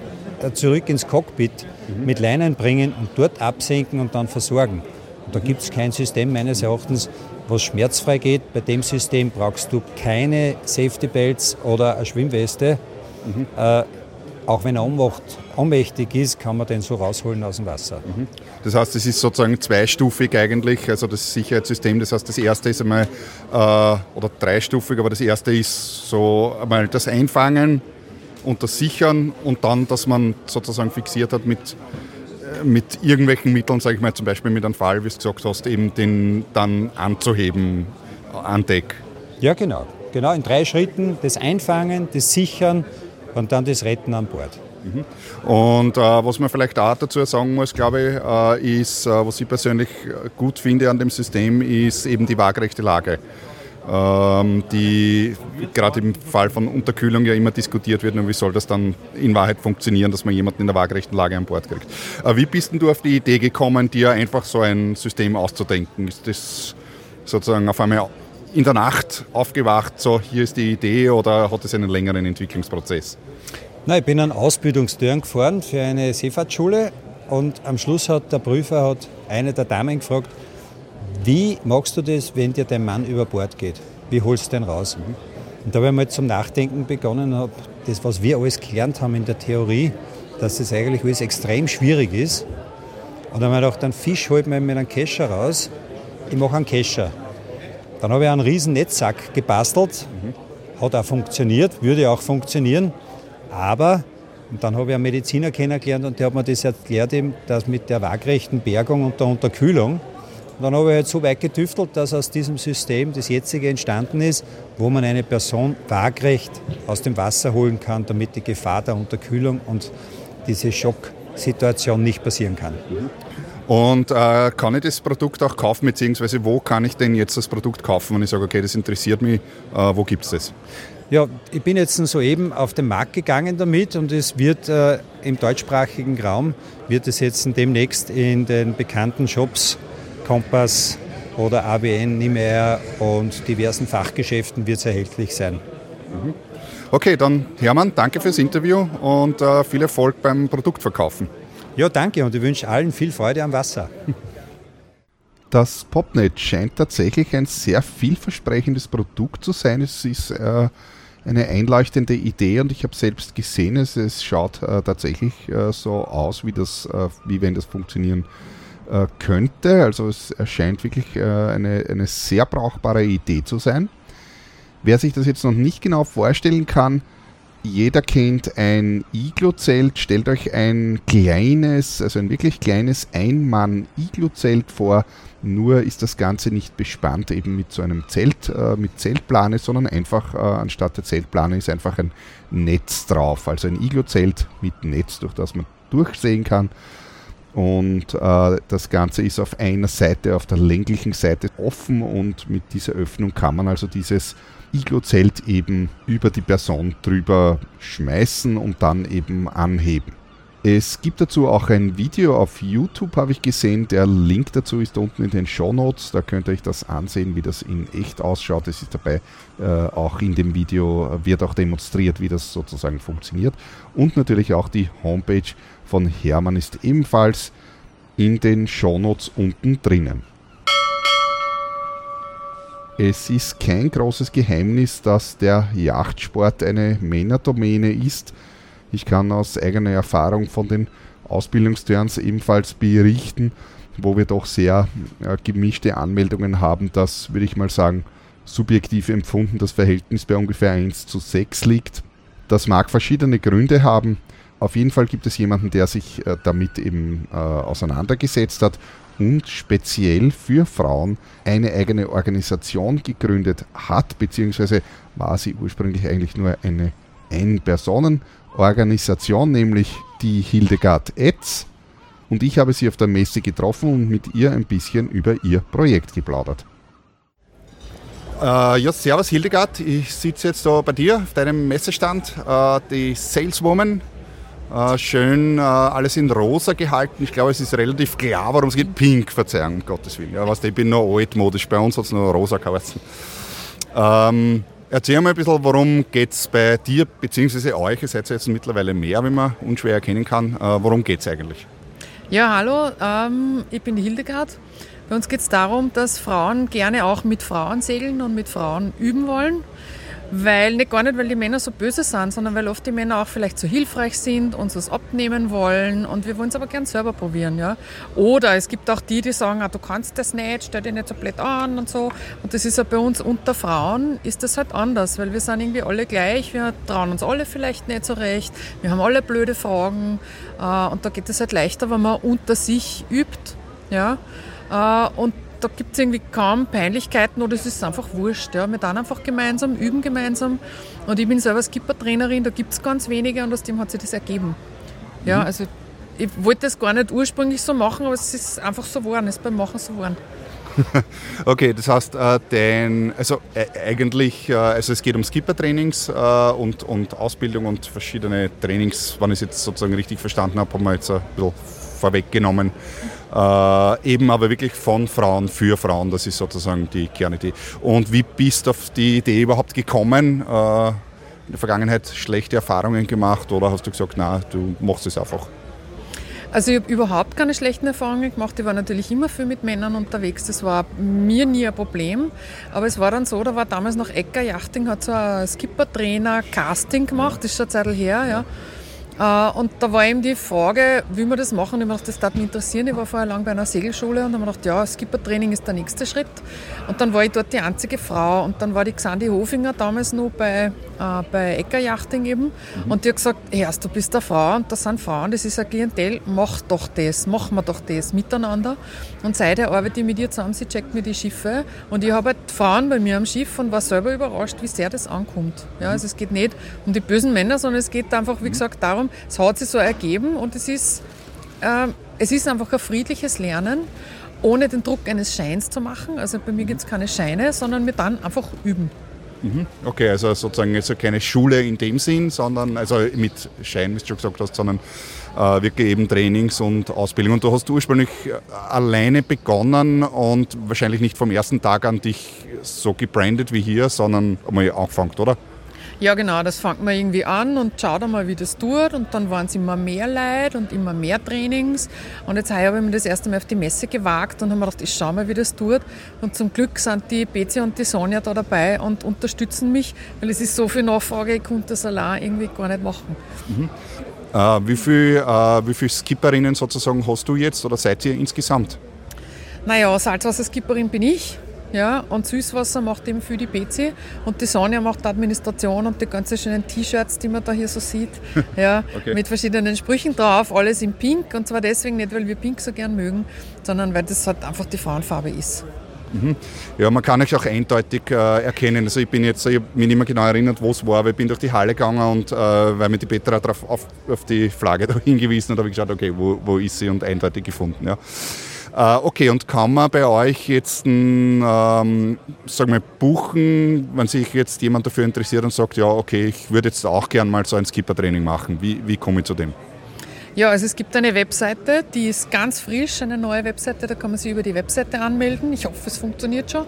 Speaker 8: äh, zurück ins Cockpit mhm. mit Leinen bringen und dort absenken und dann versorgen. Und da gibt es kein System meines Erachtens, was schmerzfrei geht. Bei dem System brauchst du keine Safety Belts oder eine Schwimmweste. Mhm. Äh, auch wenn er ohnmächtig ist, kann man den so rausholen aus dem Wasser. Mhm.
Speaker 2: Das heißt, es ist sozusagen zweistufig eigentlich, also das Sicherheitssystem. Das heißt, das erste ist einmal, äh, oder dreistufig, aber das erste ist so einmal das Einfangen und das Sichern und dann, dass man sozusagen fixiert hat mit, äh, mit irgendwelchen Mitteln, sage ich mal zum Beispiel mit einem Fall, wie du gesagt hast, eben den dann anzuheben an Deck.
Speaker 8: Ja, genau. Genau, in drei Schritten das Einfangen, das Sichern und dann das Retten an Bord.
Speaker 2: Mhm. Und äh, was man vielleicht auch dazu sagen muss, glaube ich, äh, ist, äh, was ich persönlich gut finde an dem System, ist eben die waagrechte Lage. Ähm, die gerade im Fall von Unterkühlung ja immer diskutiert wird, und wie soll das dann in Wahrheit funktionieren, dass man jemanden in der waagrechten Lage an Bord kriegt. Äh, wie bist denn du auf die Idee gekommen, dir einfach so ein System auszudenken? Ist das sozusagen auf einmal in der Nacht aufgewacht, so hier ist die Idee oder hat es einen längeren Entwicklungsprozess?
Speaker 8: Nein, ich bin an Ausbildungstüren gefahren für eine Seefahrtsschule und am Schluss hat der Prüfer hat eine der Damen gefragt, wie machst du das, wenn dir dein Mann über Bord geht? Wie holst du den raus? Und da habe ich mal zum Nachdenken begonnen, habe das, was wir alles gelernt haben in der Theorie, dass das eigentlich alles extrem schwierig ist. Und dann habe ich gedacht, einen Fisch holt man mit einem Kescher raus. Ich mache einen Kescher. Dann habe ich einen riesen Netzsack gebastelt. Hat auch funktioniert, würde auch funktionieren. Aber, und dann habe ich einen Mediziner kennengelernt und der hat mir das erklärt, dass mit der waagrechten Bergung und der Unterkühlung, und dann habe ich halt so weit getüftelt, dass aus diesem System das jetzige entstanden ist, wo man eine Person waagrecht aus dem Wasser holen kann, damit die Gefahr der Unterkühlung und diese Schocksituation nicht passieren kann.
Speaker 2: Und äh, kann ich das Produkt auch kaufen, beziehungsweise wo kann ich denn jetzt das Produkt kaufen, wenn ich sage, okay, das interessiert mich, äh, wo gibt es das?
Speaker 8: Ja, ich bin jetzt soeben auf den Markt gegangen damit und es wird äh, im deutschsprachigen Raum, wird es jetzt demnächst in den bekannten Shops Kompass oder ABN, Niemeyer und diversen Fachgeschäften wird es erhältlich sein.
Speaker 2: Mhm. Okay, dann Hermann, danke fürs Interview und äh, viel Erfolg beim Produktverkaufen.
Speaker 8: Ja, danke und ich wünsche allen viel Freude am Wasser.
Speaker 1: Das Popnet scheint tatsächlich ein sehr vielversprechendes Produkt zu sein. Es ist äh, eine einleuchtende Idee und ich habe selbst gesehen, es, es schaut äh, tatsächlich äh, so aus, wie, das, äh, wie wenn das funktionieren äh, könnte. Also es erscheint wirklich äh, eine, eine sehr brauchbare Idee zu sein. Wer sich das jetzt noch nicht genau vorstellen kann, jeder kennt ein Iglo-Zelt. Stellt euch ein kleines, also ein wirklich kleines Ein-Mann-Iglo-Zelt vor. Nur ist das Ganze nicht bespannt eben mit so einem Zelt, äh, mit Zeltplane, sondern einfach äh, anstatt der Zeltplane ist einfach ein Netz drauf. Also ein Iglo-Zelt mit Netz, durch das man durchsehen kann. Und äh, das Ganze ist auf einer Seite, auf der länglichen Seite offen und mit dieser Öffnung kann man also dieses Iglo-Zelt eben über die Person drüber schmeißen und dann eben anheben. Es gibt dazu auch ein Video auf YouTube, habe ich gesehen. Der Link dazu ist unten in den Show Notes. Da könnt ihr euch das ansehen, wie das in echt ausschaut. Es ist dabei äh, auch in dem Video, wird auch demonstriert, wie das sozusagen funktioniert. Und natürlich auch die Homepage von Hermann ist ebenfalls in den Show Notes unten drinnen. Es ist kein großes Geheimnis, dass der Yachtsport eine Männerdomäne ist. Ich kann aus eigener Erfahrung von den Ausbildungsturns ebenfalls berichten, wo wir doch sehr äh, gemischte Anmeldungen haben, dass, würde ich mal sagen, subjektiv empfunden das Verhältnis bei ungefähr 1 zu 6 liegt. Das mag verschiedene Gründe haben. Auf jeden Fall gibt es jemanden, der sich äh, damit eben äh, auseinandergesetzt hat und speziell für Frauen eine eigene Organisation gegründet hat, beziehungsweise war sie ursprünglich eigentlich nur eine Ein-Personen-Organisation, nämlich die Hildegard Etz. Und ich habe sie auf der Messe getroffen und mit ihr ein bisschen über ihr Projekt geplaudert. Äh, ja, servus Hildegard, ich sitze jetzt da bei dir auf deinem Messestand, äh, die Saleswoman schön äh, alles in rosa gehalten. Ich glaube, es ist relativ klar, warum es geht. Pink, Verzeihung, Gottes Willen. Ja, weißt, ich bin noch altmodisch, bei uns hat es noch rosa geheißen. Ähm, erzähl mal ein bisschen, worum geht es bei dir bzw. euch? Ihr seid jetzt mittlerweile mehr, wie man unschwer erkennen kann. Äh, worum geht es eigentlich?
Speaker 9: Ja, hallo, ähm, ich bin Hildegard Bei uns geht es darum, dass Frauen gerne auch mit Frauen segeln und mit Frauen üben wollen. Weil, nicht gar nicht, weil die Männer so böse sind, sondern weil oft die Männer auch vielleicht so hilfreich sind, uns was abnehmen wollen und wir wollen es aber gern selber probieren. Ja? Oder es gibt auch die, die sagen, ah, du kannst das nicht, stell dich nicht so blöd an und so. Und das ist ja bei uns unter Frauen ist das halt anders, weil wir sind irgendwie alle gleich, wir trauen uns alle vielleicht nicht so recht, wir haben alle blöde Fragen äh, und da geht es halt leichter, wenn man unter sich übt. Ja? Äh, und da gibt es irgendwie kaum Peinlichkeiten oder es ist einfach wurscht. Ja. Wir dann einfach gemeinsam, üben gemeinsam. Und ich bin selber Skipper-Trainerin, da gibt es ganz wenige und aus dem hat sich das ergeben. Ja, mhm. also ich wollte das gar nicht ursprünglich so machen, aber es ist einfach so geworden, es ist beim Machen so geworden.
Speaker 2: okay, das heißt, äh, dein, also äh, eigentlich, äh, also es geht um Skipper-Trainings und, und Ausbildung und verschiedene Trainings, wenn ich es jetzt sozusagen richtig verstanden habe, haben wir jetzt ein bisschen vorweggenommen. Äh, eben aber wirklich von Frauen für Frauen, das ist sozusagen die Kernidee. Und wie bist du auf die Idee überhaupt gekommen? Äh, in der Vergangenheit schlechte Erfahrungen gemacht oder hast du gesagt, na, du machst es einfach?
Speaker 9: Also ich habe überhaupt keine schlechten Erfahrungen gemacht. Ich war natürlich immer viel mit Männern unterwegs. Das war mir nie ein Problem. Aber es war dann so, da war damals noch Ecker Yachting, hat so ein Skipper-Trainer Casting gemacht, das ist schon eine Zeit her, ja. Äh, und da war eben die Frage, wie wir das machen. Ich habe gedacht, das darf mich interessieren. Ich war vorher lang bei einer Segelschule und habe mir gedacht, ja, Skippertraining ist der nächste Schritt. Und dann war ich dort die einzige Frau. Und dann war die Xandi Hofinger damals noch bei, äh, bei Ecker Yachting eben. Mhm. Und die hat gesagt, erst du bist eine Frau und das sind Frauen, das ist ein Klientel, mach doch das, machen wir doch das miteinander. Und seither arbeite ich mit ihr zusammen, sie checkt mir die Schiffe. Und ich habe halt Frauen bei mir am Schiff und war selber überrascht, wie sehr das ankommt. Ja, also es geht nicht um die bösen Männer, sondern es geht einfach, wie gesagt, darum, haben. Es hat sich so ergeben und es ist, äh, es ist einfach ein friedliches Lernen, ohne den Druck eines Scheins zu machen. Also bei mir gibt es keine Scheine, sondern wir dann einfach üben.
Speaker 2: Mhm. Okay, also sozusagen also keine Schule in dem Sinn, sondern also mit Schein, wie du schon gesagt hast, sondern äh, wirklich eben Trainings und Ausbildung. Und du hast ursprünglich äh, alleine begonnen und wahrscheinlich nicht vom ersten Tag an dich so gebrandet wie hier, sondern einmal angefangen, oder?
Speaker 9: Ja, genau, das fängt man irgendwie an und schaut einmal, wie das tut. Und dann waren es immer mehr Leute und immer mehr Trainings. Und jetzt habe ich mir das erste Mal auf die Messe gewagt und habe mir gedacht, ich schaue mal, wie das tut. Und zum Glück sind die Betsy und die Sonja da dabei und unterstützen mich, weil es ist so viel Nachfrage, ich konnte das allein irgendwie gar nicht machen.
Speaker 2: Mhm. Äh, wie viele äh, wie viel Skipperinnen sozusagen hast du jetzt oder seid ihr insgesamt?
Speaker 9: Naja, Salzwasserskipperin bin ich. Ja, und Süßwasser macht eben für die PC und die Sonja macht Administration und die ganzen schönen T-Shirts, die man da hier so sieht, ja, okay. mit verschiedenen Sprüchen drauf, alles in Pink und zwar deswegen nicht, weil wir Pink so gern mögen, sondern weil das halt einfach die Frauenfarbe ist.
Speaker 2: Mhm. Ja, man kann euch auch eindeutig äh, erkennen. Also ich bin jetzt, ich habe mich nicht mehr genau erinnert, wo es war, aber ich bin durch die Halle gegangen und äh, weil mir die Petra drauf, auf, auf die Flagge da hingewiesen hat, habe ich geschaut, okay, wo, wo ist sie und eindeutig gefunden. Ja. Äh, okay, und kann man bei euch jetzt ähm, sagen wir, buchen, wenn sich jetzt jemand dafür interessiert und sagt, ja, okay, ich würde jetzt auch gern mal so ein Skipper-Training machen. Wie, wie komme ich zu dem?
Speaker 9: Ja, also es gibt eine Webseite, die ist ganz frisch, eine neue Webseite, da kann man sich über die Webseite anmelden. Ich hoffe, es funktioniert schon.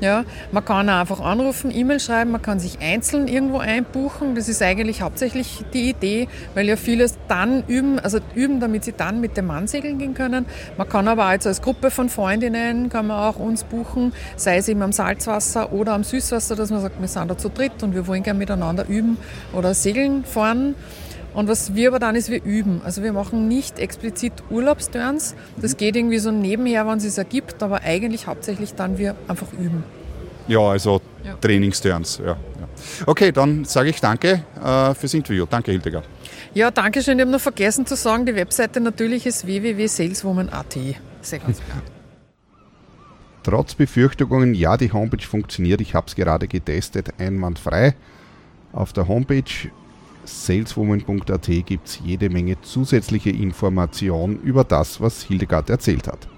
Speaker 9: Ja, man kann einfach anrufen, E-Mail schreiben, man kann sich einzeln irgendwo einbuchen. Das ist eigentlich hauptsächlich die Idee, weil ja viele dann üben, also üben, damit sie dann mit dem Mann segeln gehen können. Man kann aber auch als Gruppe von Freundinnen, kann man auch uns buchen, sei es eben am Salzwasser oder am Süßwasser, dass man sagt, wir sind da zu dritt und wir wollen gerne miteinander üben oder segeln fahren. Und was wir aber dann ist, wir üben. Also wir machen nicht explizit Urlaubsturns. Das geht irgendwie so nebenher, wenn es es ergibt, aber eigentlich hauptsächlich dann wir einfach üben.
Speaker 2: Ja, also ja. Trainingsturns. Ja, ja. Okay, dann sage ich danke äh, fürs Interview. Danke, Hildegard.
Speaker 9: Ja, danke schön. Ich habe noch vergessen zu sagen, die Webseite natürlich ist www.saleswoman.at. Sehr ganz klar.
Speaker 1: Trotz Befürchtungen, ja, die Homepage funktioniert. Ich habe es gerade getestet, einwandfrei. Auf der Homepage saleswoman.at gibt es jede Menge zusätzliche Informationen über das, was Hildegard erzählt hat.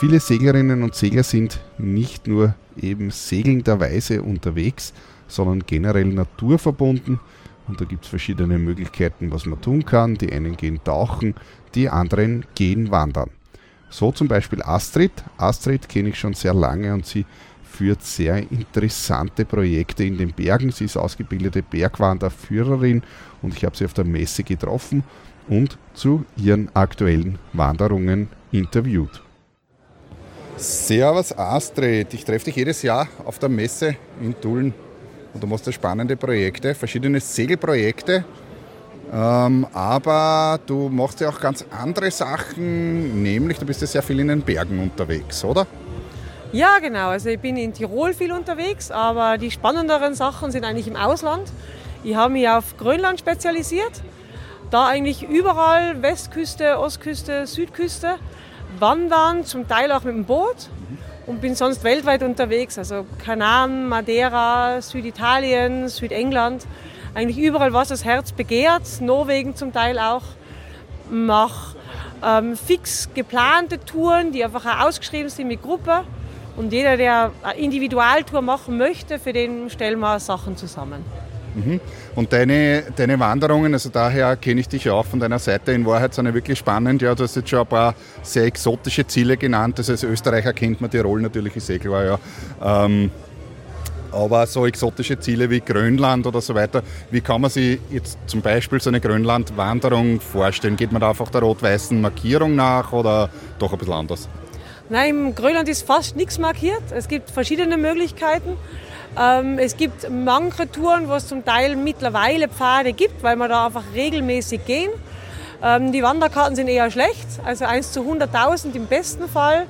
Speaker 1: Viele Seglerinnen und Segler sind nicht nur eben segelnderweise unterwegs, sondern generell naturverbunden. Und da gibt es verschiedene Möglichkeiten, was man tun kann. Die einen gehen tauchen, die anderen gehen wandern. So zum Beispiel Astrid. Astrid kenne ich schon sehr lange und sie führt sehr interessante Projekte in den Bergen. Sie ist ausgebildete Bergwanderführerin und ich habe sie auf der Messe getroffen und zu ihren aktuellen Wanderungen interviewt.
Speaker 2: Servus Astrid, ich treffe dich jedes Jahr auf der Messe in Tulln und du machst da spannende Projekte, verschiedene Segelprojekte. Ähm, aber du machst ja auch ganz andere Sachen, nämlich du bist ja sehr viel in den Bergen unterwegs, oder?
Speaker 10: Ja, genau. Also ich bin in Tirol viel unterwegs, aber die spannenderen Sachen sind eigentlich im Ausland. Ich habe mich auf Grönland spezialisiert. Da eigentlich überall Westküste, Ostküste, Südküste wandern, zum Teil auch mit dem Boot und bin sonst weltweit unterwegs. Also Kanaren, Madeira, Süditalien, Südengland. Eigentlich überall, was das Herz begehrt. Norwegen zum Teil auch. Mache ähm, fix geplante Touren, die einfach auch ausgeschrieben sind mit Gruppe. Und jeder, der eine Individualtour machen möchte, für den stellen wir Sachen zusammen.
Speaker 2: Mhm. Und deine, deine Wanderungen, also daher kenne ich dich ja auch von deiner Seite, in Wahrheit sind ja wirklich spannend. Ja, du hast jetzt schon ein paar sehr exotische Ziele genannt. Also als Österreicher kennt man Tirol natürlich, ist eh klar, ja. Ähm, aber so exotische Ziele wie Grönland oder so weiter, wie kann man sich jetzt zum Beispiel so eine Grönland-Wanderung vorstellen? Geht man da einfach der rot-weißen Markierung nach oder doch ein bisschen anders?
Speaker 10: Nein, im Grönland ist fast nichts markiert. Es gibt verschiedene Möglichkeiten. Ähm, es gibt manche Touren, wo es zum Teil mittlerweile Pfade gibt, weil wir da einfach regelmäßig gehen. Ähm, die Wanderkarten sind eher schlecht, also 1 zu 100.000 im besten Fall.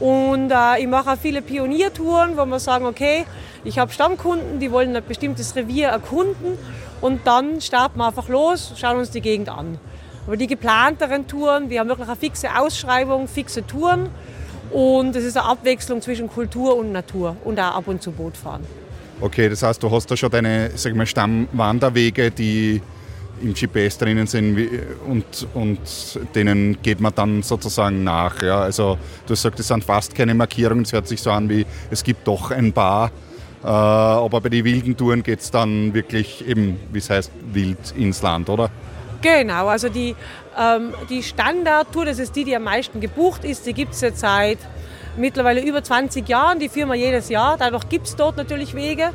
Speaker 10: Und äh, ich mache auch viele Pioniertouren, wo wir sagen, okay, ich habe Stammkunden, die wollen ein bestimmtes Revier erkunden und dann starten wir einfach los, schauen uns die Gegend an. Aber die geplanteren Touren, wir haben wirklich eine fixe Ausschreibung, fixe Touren und es ist eine Abwechslung zwischen Kultur und Natur und auch ab und zu Boot fahren.
Speaker 2: Okay, das heißt, du hast da schon deine sag mal, Stammwanderwege, die im GPS drinnen sind und, und denen geht man dann sozusagen nach. Ja? Also du hast gesagt, es sind fast keine Markierungen, es hört sich so an wie, es gibt doch ein paar, äh, aber bei den wilden Touren geht es dann wirklich eben, wie es heißt, wild ins Land, oder?
Speaker 10: Genau, also die, ähm, die Standardtour, das ist die, die am meisten gebucht ist, die gibt es jetzt seit mittlerweile über 20 Jahren, die wir jedes Jahr. Dadurch gibt es dort natürlich Wege.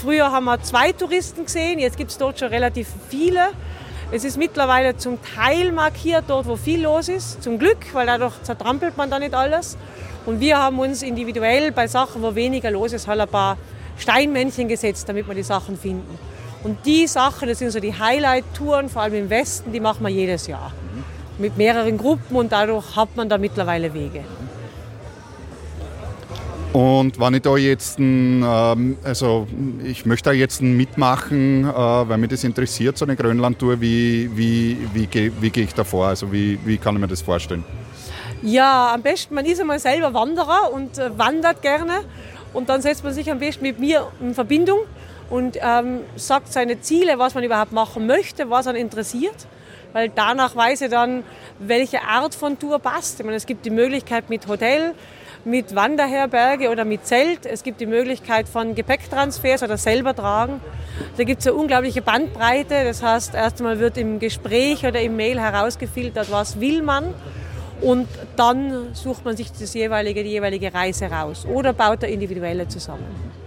Speaker 10: Früher haben wir zwei Touristen gesehen, jetzt gibt es dort schon relativ viele. Es ist mittlerweile zum Teil markiert dort, wo viel los ist, zum Glück, weil dadurch zertrampelt man da nicht alles. Und wir haben uns individuell bei Sachen, wo weniger los ist, halt ein paar Steinmännchen gesetzt, damit wir die Sachen finden. Und die Sachen, das sind so die Highlight-Touren, vor allem im Westen, die machen wir jedes Jahr. Mit mehreren Gruppen und dadurch hat man da mittlerweile Wege.
Speaker 2: Und wenn ich da jetzt, ähm, also ich möchte da jetzt mitmachen, äh, weil mich das interessiert, so eine Grönland-Tour, wie, wie, wie, wie, wie gehe ich da vor? Also wie, wie kann ich mir das vorstellen?
Speaker 10: Ja, am besten, man ist einmal selber Wanderer und äh, wandert gerne. Und dann setzt man sich am besten mit mir in Verbindung und ähm, sagt seine Ziele, was man überhaupt machen möchte, was einen interessiert. Weil danach weiß ich dann, welche Art von Tour passt. Ich meine, es gibt die Möglichkeit mit Hotel, mit Wanderherberge oder mit Zelt. Es gibt die Möglichkeit von Gepäcktransfers oder selber tragen. Da gibt es eine unglaubliche Bandbreite. Das heißt, erst einmal wird im Gespräch oder im Mail herausgefiltert, was will man. Und dann sucht man sich das jeweilige, die jeweilige Reise raus oder baut eine individuelle zusammen.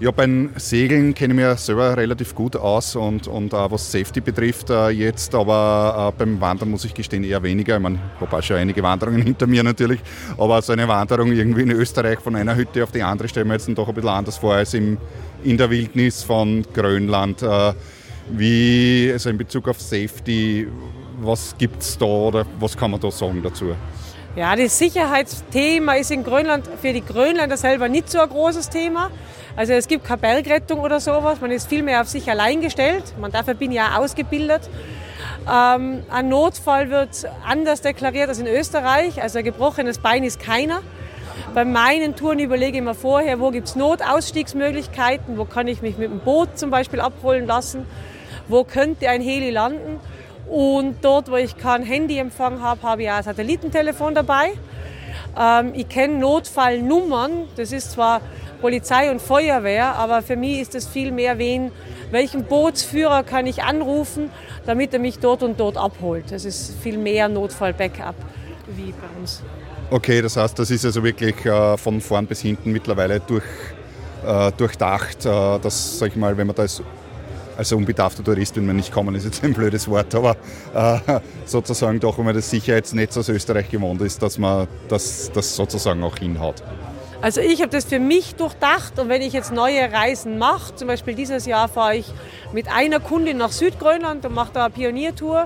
Speaker 2: Ja, beim Segeln kenne ich mich selber relativ gut aus und, und auch was Safety betrifft äh, jetzt, aber äh, beim Wandern muss ich gestehen eher weniger. Ich meine, ich habe auch schon einige Wanderungen hinter mir natürlich, aber so eine Wanderung irgendwie in Österreich von einer Hütte auf die andere stellen wir jetzt doch ein bisschen anders vor als im, in der Wildnis von Grönland. Äh, wie, also in Bezug auf Safety, was gibt es da oder was kann man da sagen dazu?
Speaker 10: Ja, das Sicherheitsthema ist in Grönland für die Grönländer selber nicht so ein großes Thema. Also es gibt keine Bergrettung oder sowas, man ist viel mehr auf sich allein gestellt. Man, dafür bin ja ausgebildet. Ähm, ein Notfall wird anders deklariert als in Österreich, also ein gebrochenes Bein ist keiner. Bei meinen Touren überlege ich mir vorher, wo gibt es Notausstiegsmöglichkeiten, wo kann ich mich mit dem Boot zum Beispiel abholen lassen, wo könnte ein Heli landen. Und dort, wo ich kein Handyempfang habe, habe ich auch ein Satellitentelefon dabei. Ähm, ich kenne Notfallnummern, das ist zwar Polizei und Feuerwehr, aber für mich ist es viel mehr, wen, welchen Bootsführer kann ich anrufen, damit er mich dort und dort abholt. Das ist viel mehr Notfall-Backup wie bei uns.
Speaker 2: Okay, das heißt, das ist also wirklich äh, von vorn bis hinten mittlerweile durch, äh, durchdacht, äh, dass, sag ich mal, wenn man da als, also unbedarfter Tourist, wenn man nicht kommen, ist jetzt ein blödes Wort, aber äh, sozusagen doch, wenn man das Sicherheitsnetz aus Österreich gewohnt ist, dass man das, das sozusagen auch hinhaut.
Speaker 10: Also ich habe das für mich durchdacht und wenn ich jetzt neue Reisen mache, zum Beispiel dieses Jahr fahre ich mit einer Kundin nach Südgrönland und mache da eine Pioniertour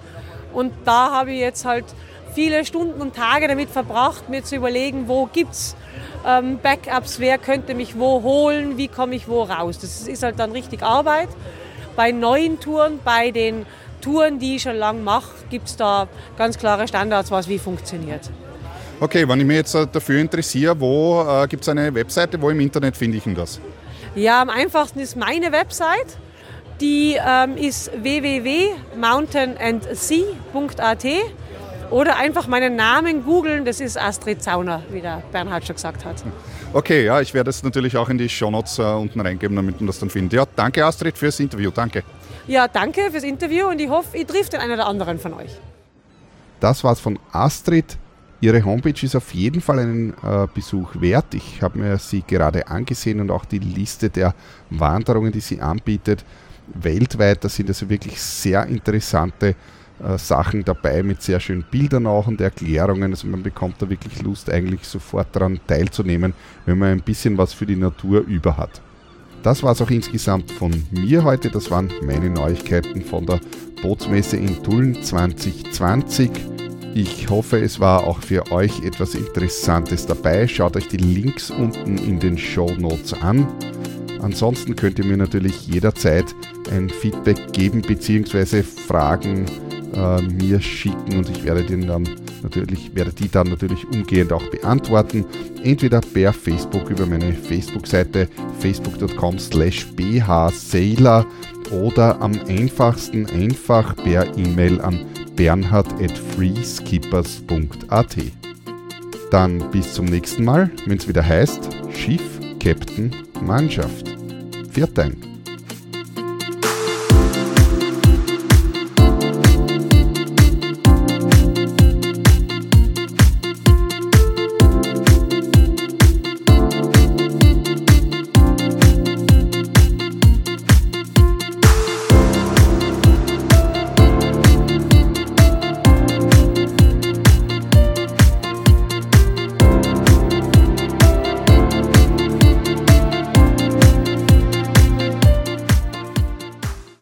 Speaker 10: und da habe ich jetzt halt viele Stunden und Tage damit verbracht, mir zu überlegen, wo gibt es ähm, Backups, wer könnte mich wo holen, wie komme ich wo raus. Das ist halt dann richtig Arbeit. Bei neuen Touren, bei den Touren, die ich schon lange mache, gibt es da ganz klare Standards, was wie funktioniert.
Speaker 2: Okay, wenn ich mich jetzt äh, dafür interessiere, wo äh, gibt es eine Webseite, wo im Internet finde ich denn das?
Speaker 10: Ja, am einfachsten ist meine Website. Die ähm, ist www.mountainandsea.at oder einfach meinen Namen googeln, das ist Astrid Zauner, wie der Bernhard schon gesagt hat.
Speaker 2: Okay, ja, ich werde es natürlich auch in die Shownotes äh, unten reingeben, damit man das dann findet. Ja, danke Astrid fürs Interview, danke.
Speaker 10: Ja, danke fürs Interview und ich hoffe, ich trifft den einen oder anderen von euch.
Speaker 1: Das war's von Astrid. Ihre Homepage ist auf jeden Fall einen äh, Besuch wert. Ich habe mir sie gerade angesehen und auch die Liste der Wanderungen, die sie anbietet, weltweit. Da sind also wirklich sehr interessante äh, Sachen dabei mit sehr schönen Bildern auch und Erklärungen. Also man bekommt da wirklich Lust, eigentlich sofort daran teilzunehmen, wenn man ein bisschen was für die Natur über hat. Das war es auch insgesamt von mir heute. Das waren meine Neuigkeiten von der Bootsmesse in Tulln 2020. Ich hoffe, es war auch für euch etwas Interessantes dabei. Schaut euch die Links unten in den Show Notes an. Ansonsten könnt ihr mir natürlich jederzeit ein Feedback geben bzw. Fragen äh, mir schicken und ich werde, den dann natürlich, werde die dann natürlich umgehend auch beantworten. Entweder per Facebook über meine Facebook-Seite facebook.com slash bhsailor oder am einfachsten einfach per E-Mail an bernhard at freeskippers.at. Dann bis zum nächsten Mal, wenn es wieder heißt Schiff, Captain, Mannschaft. Viert Dank.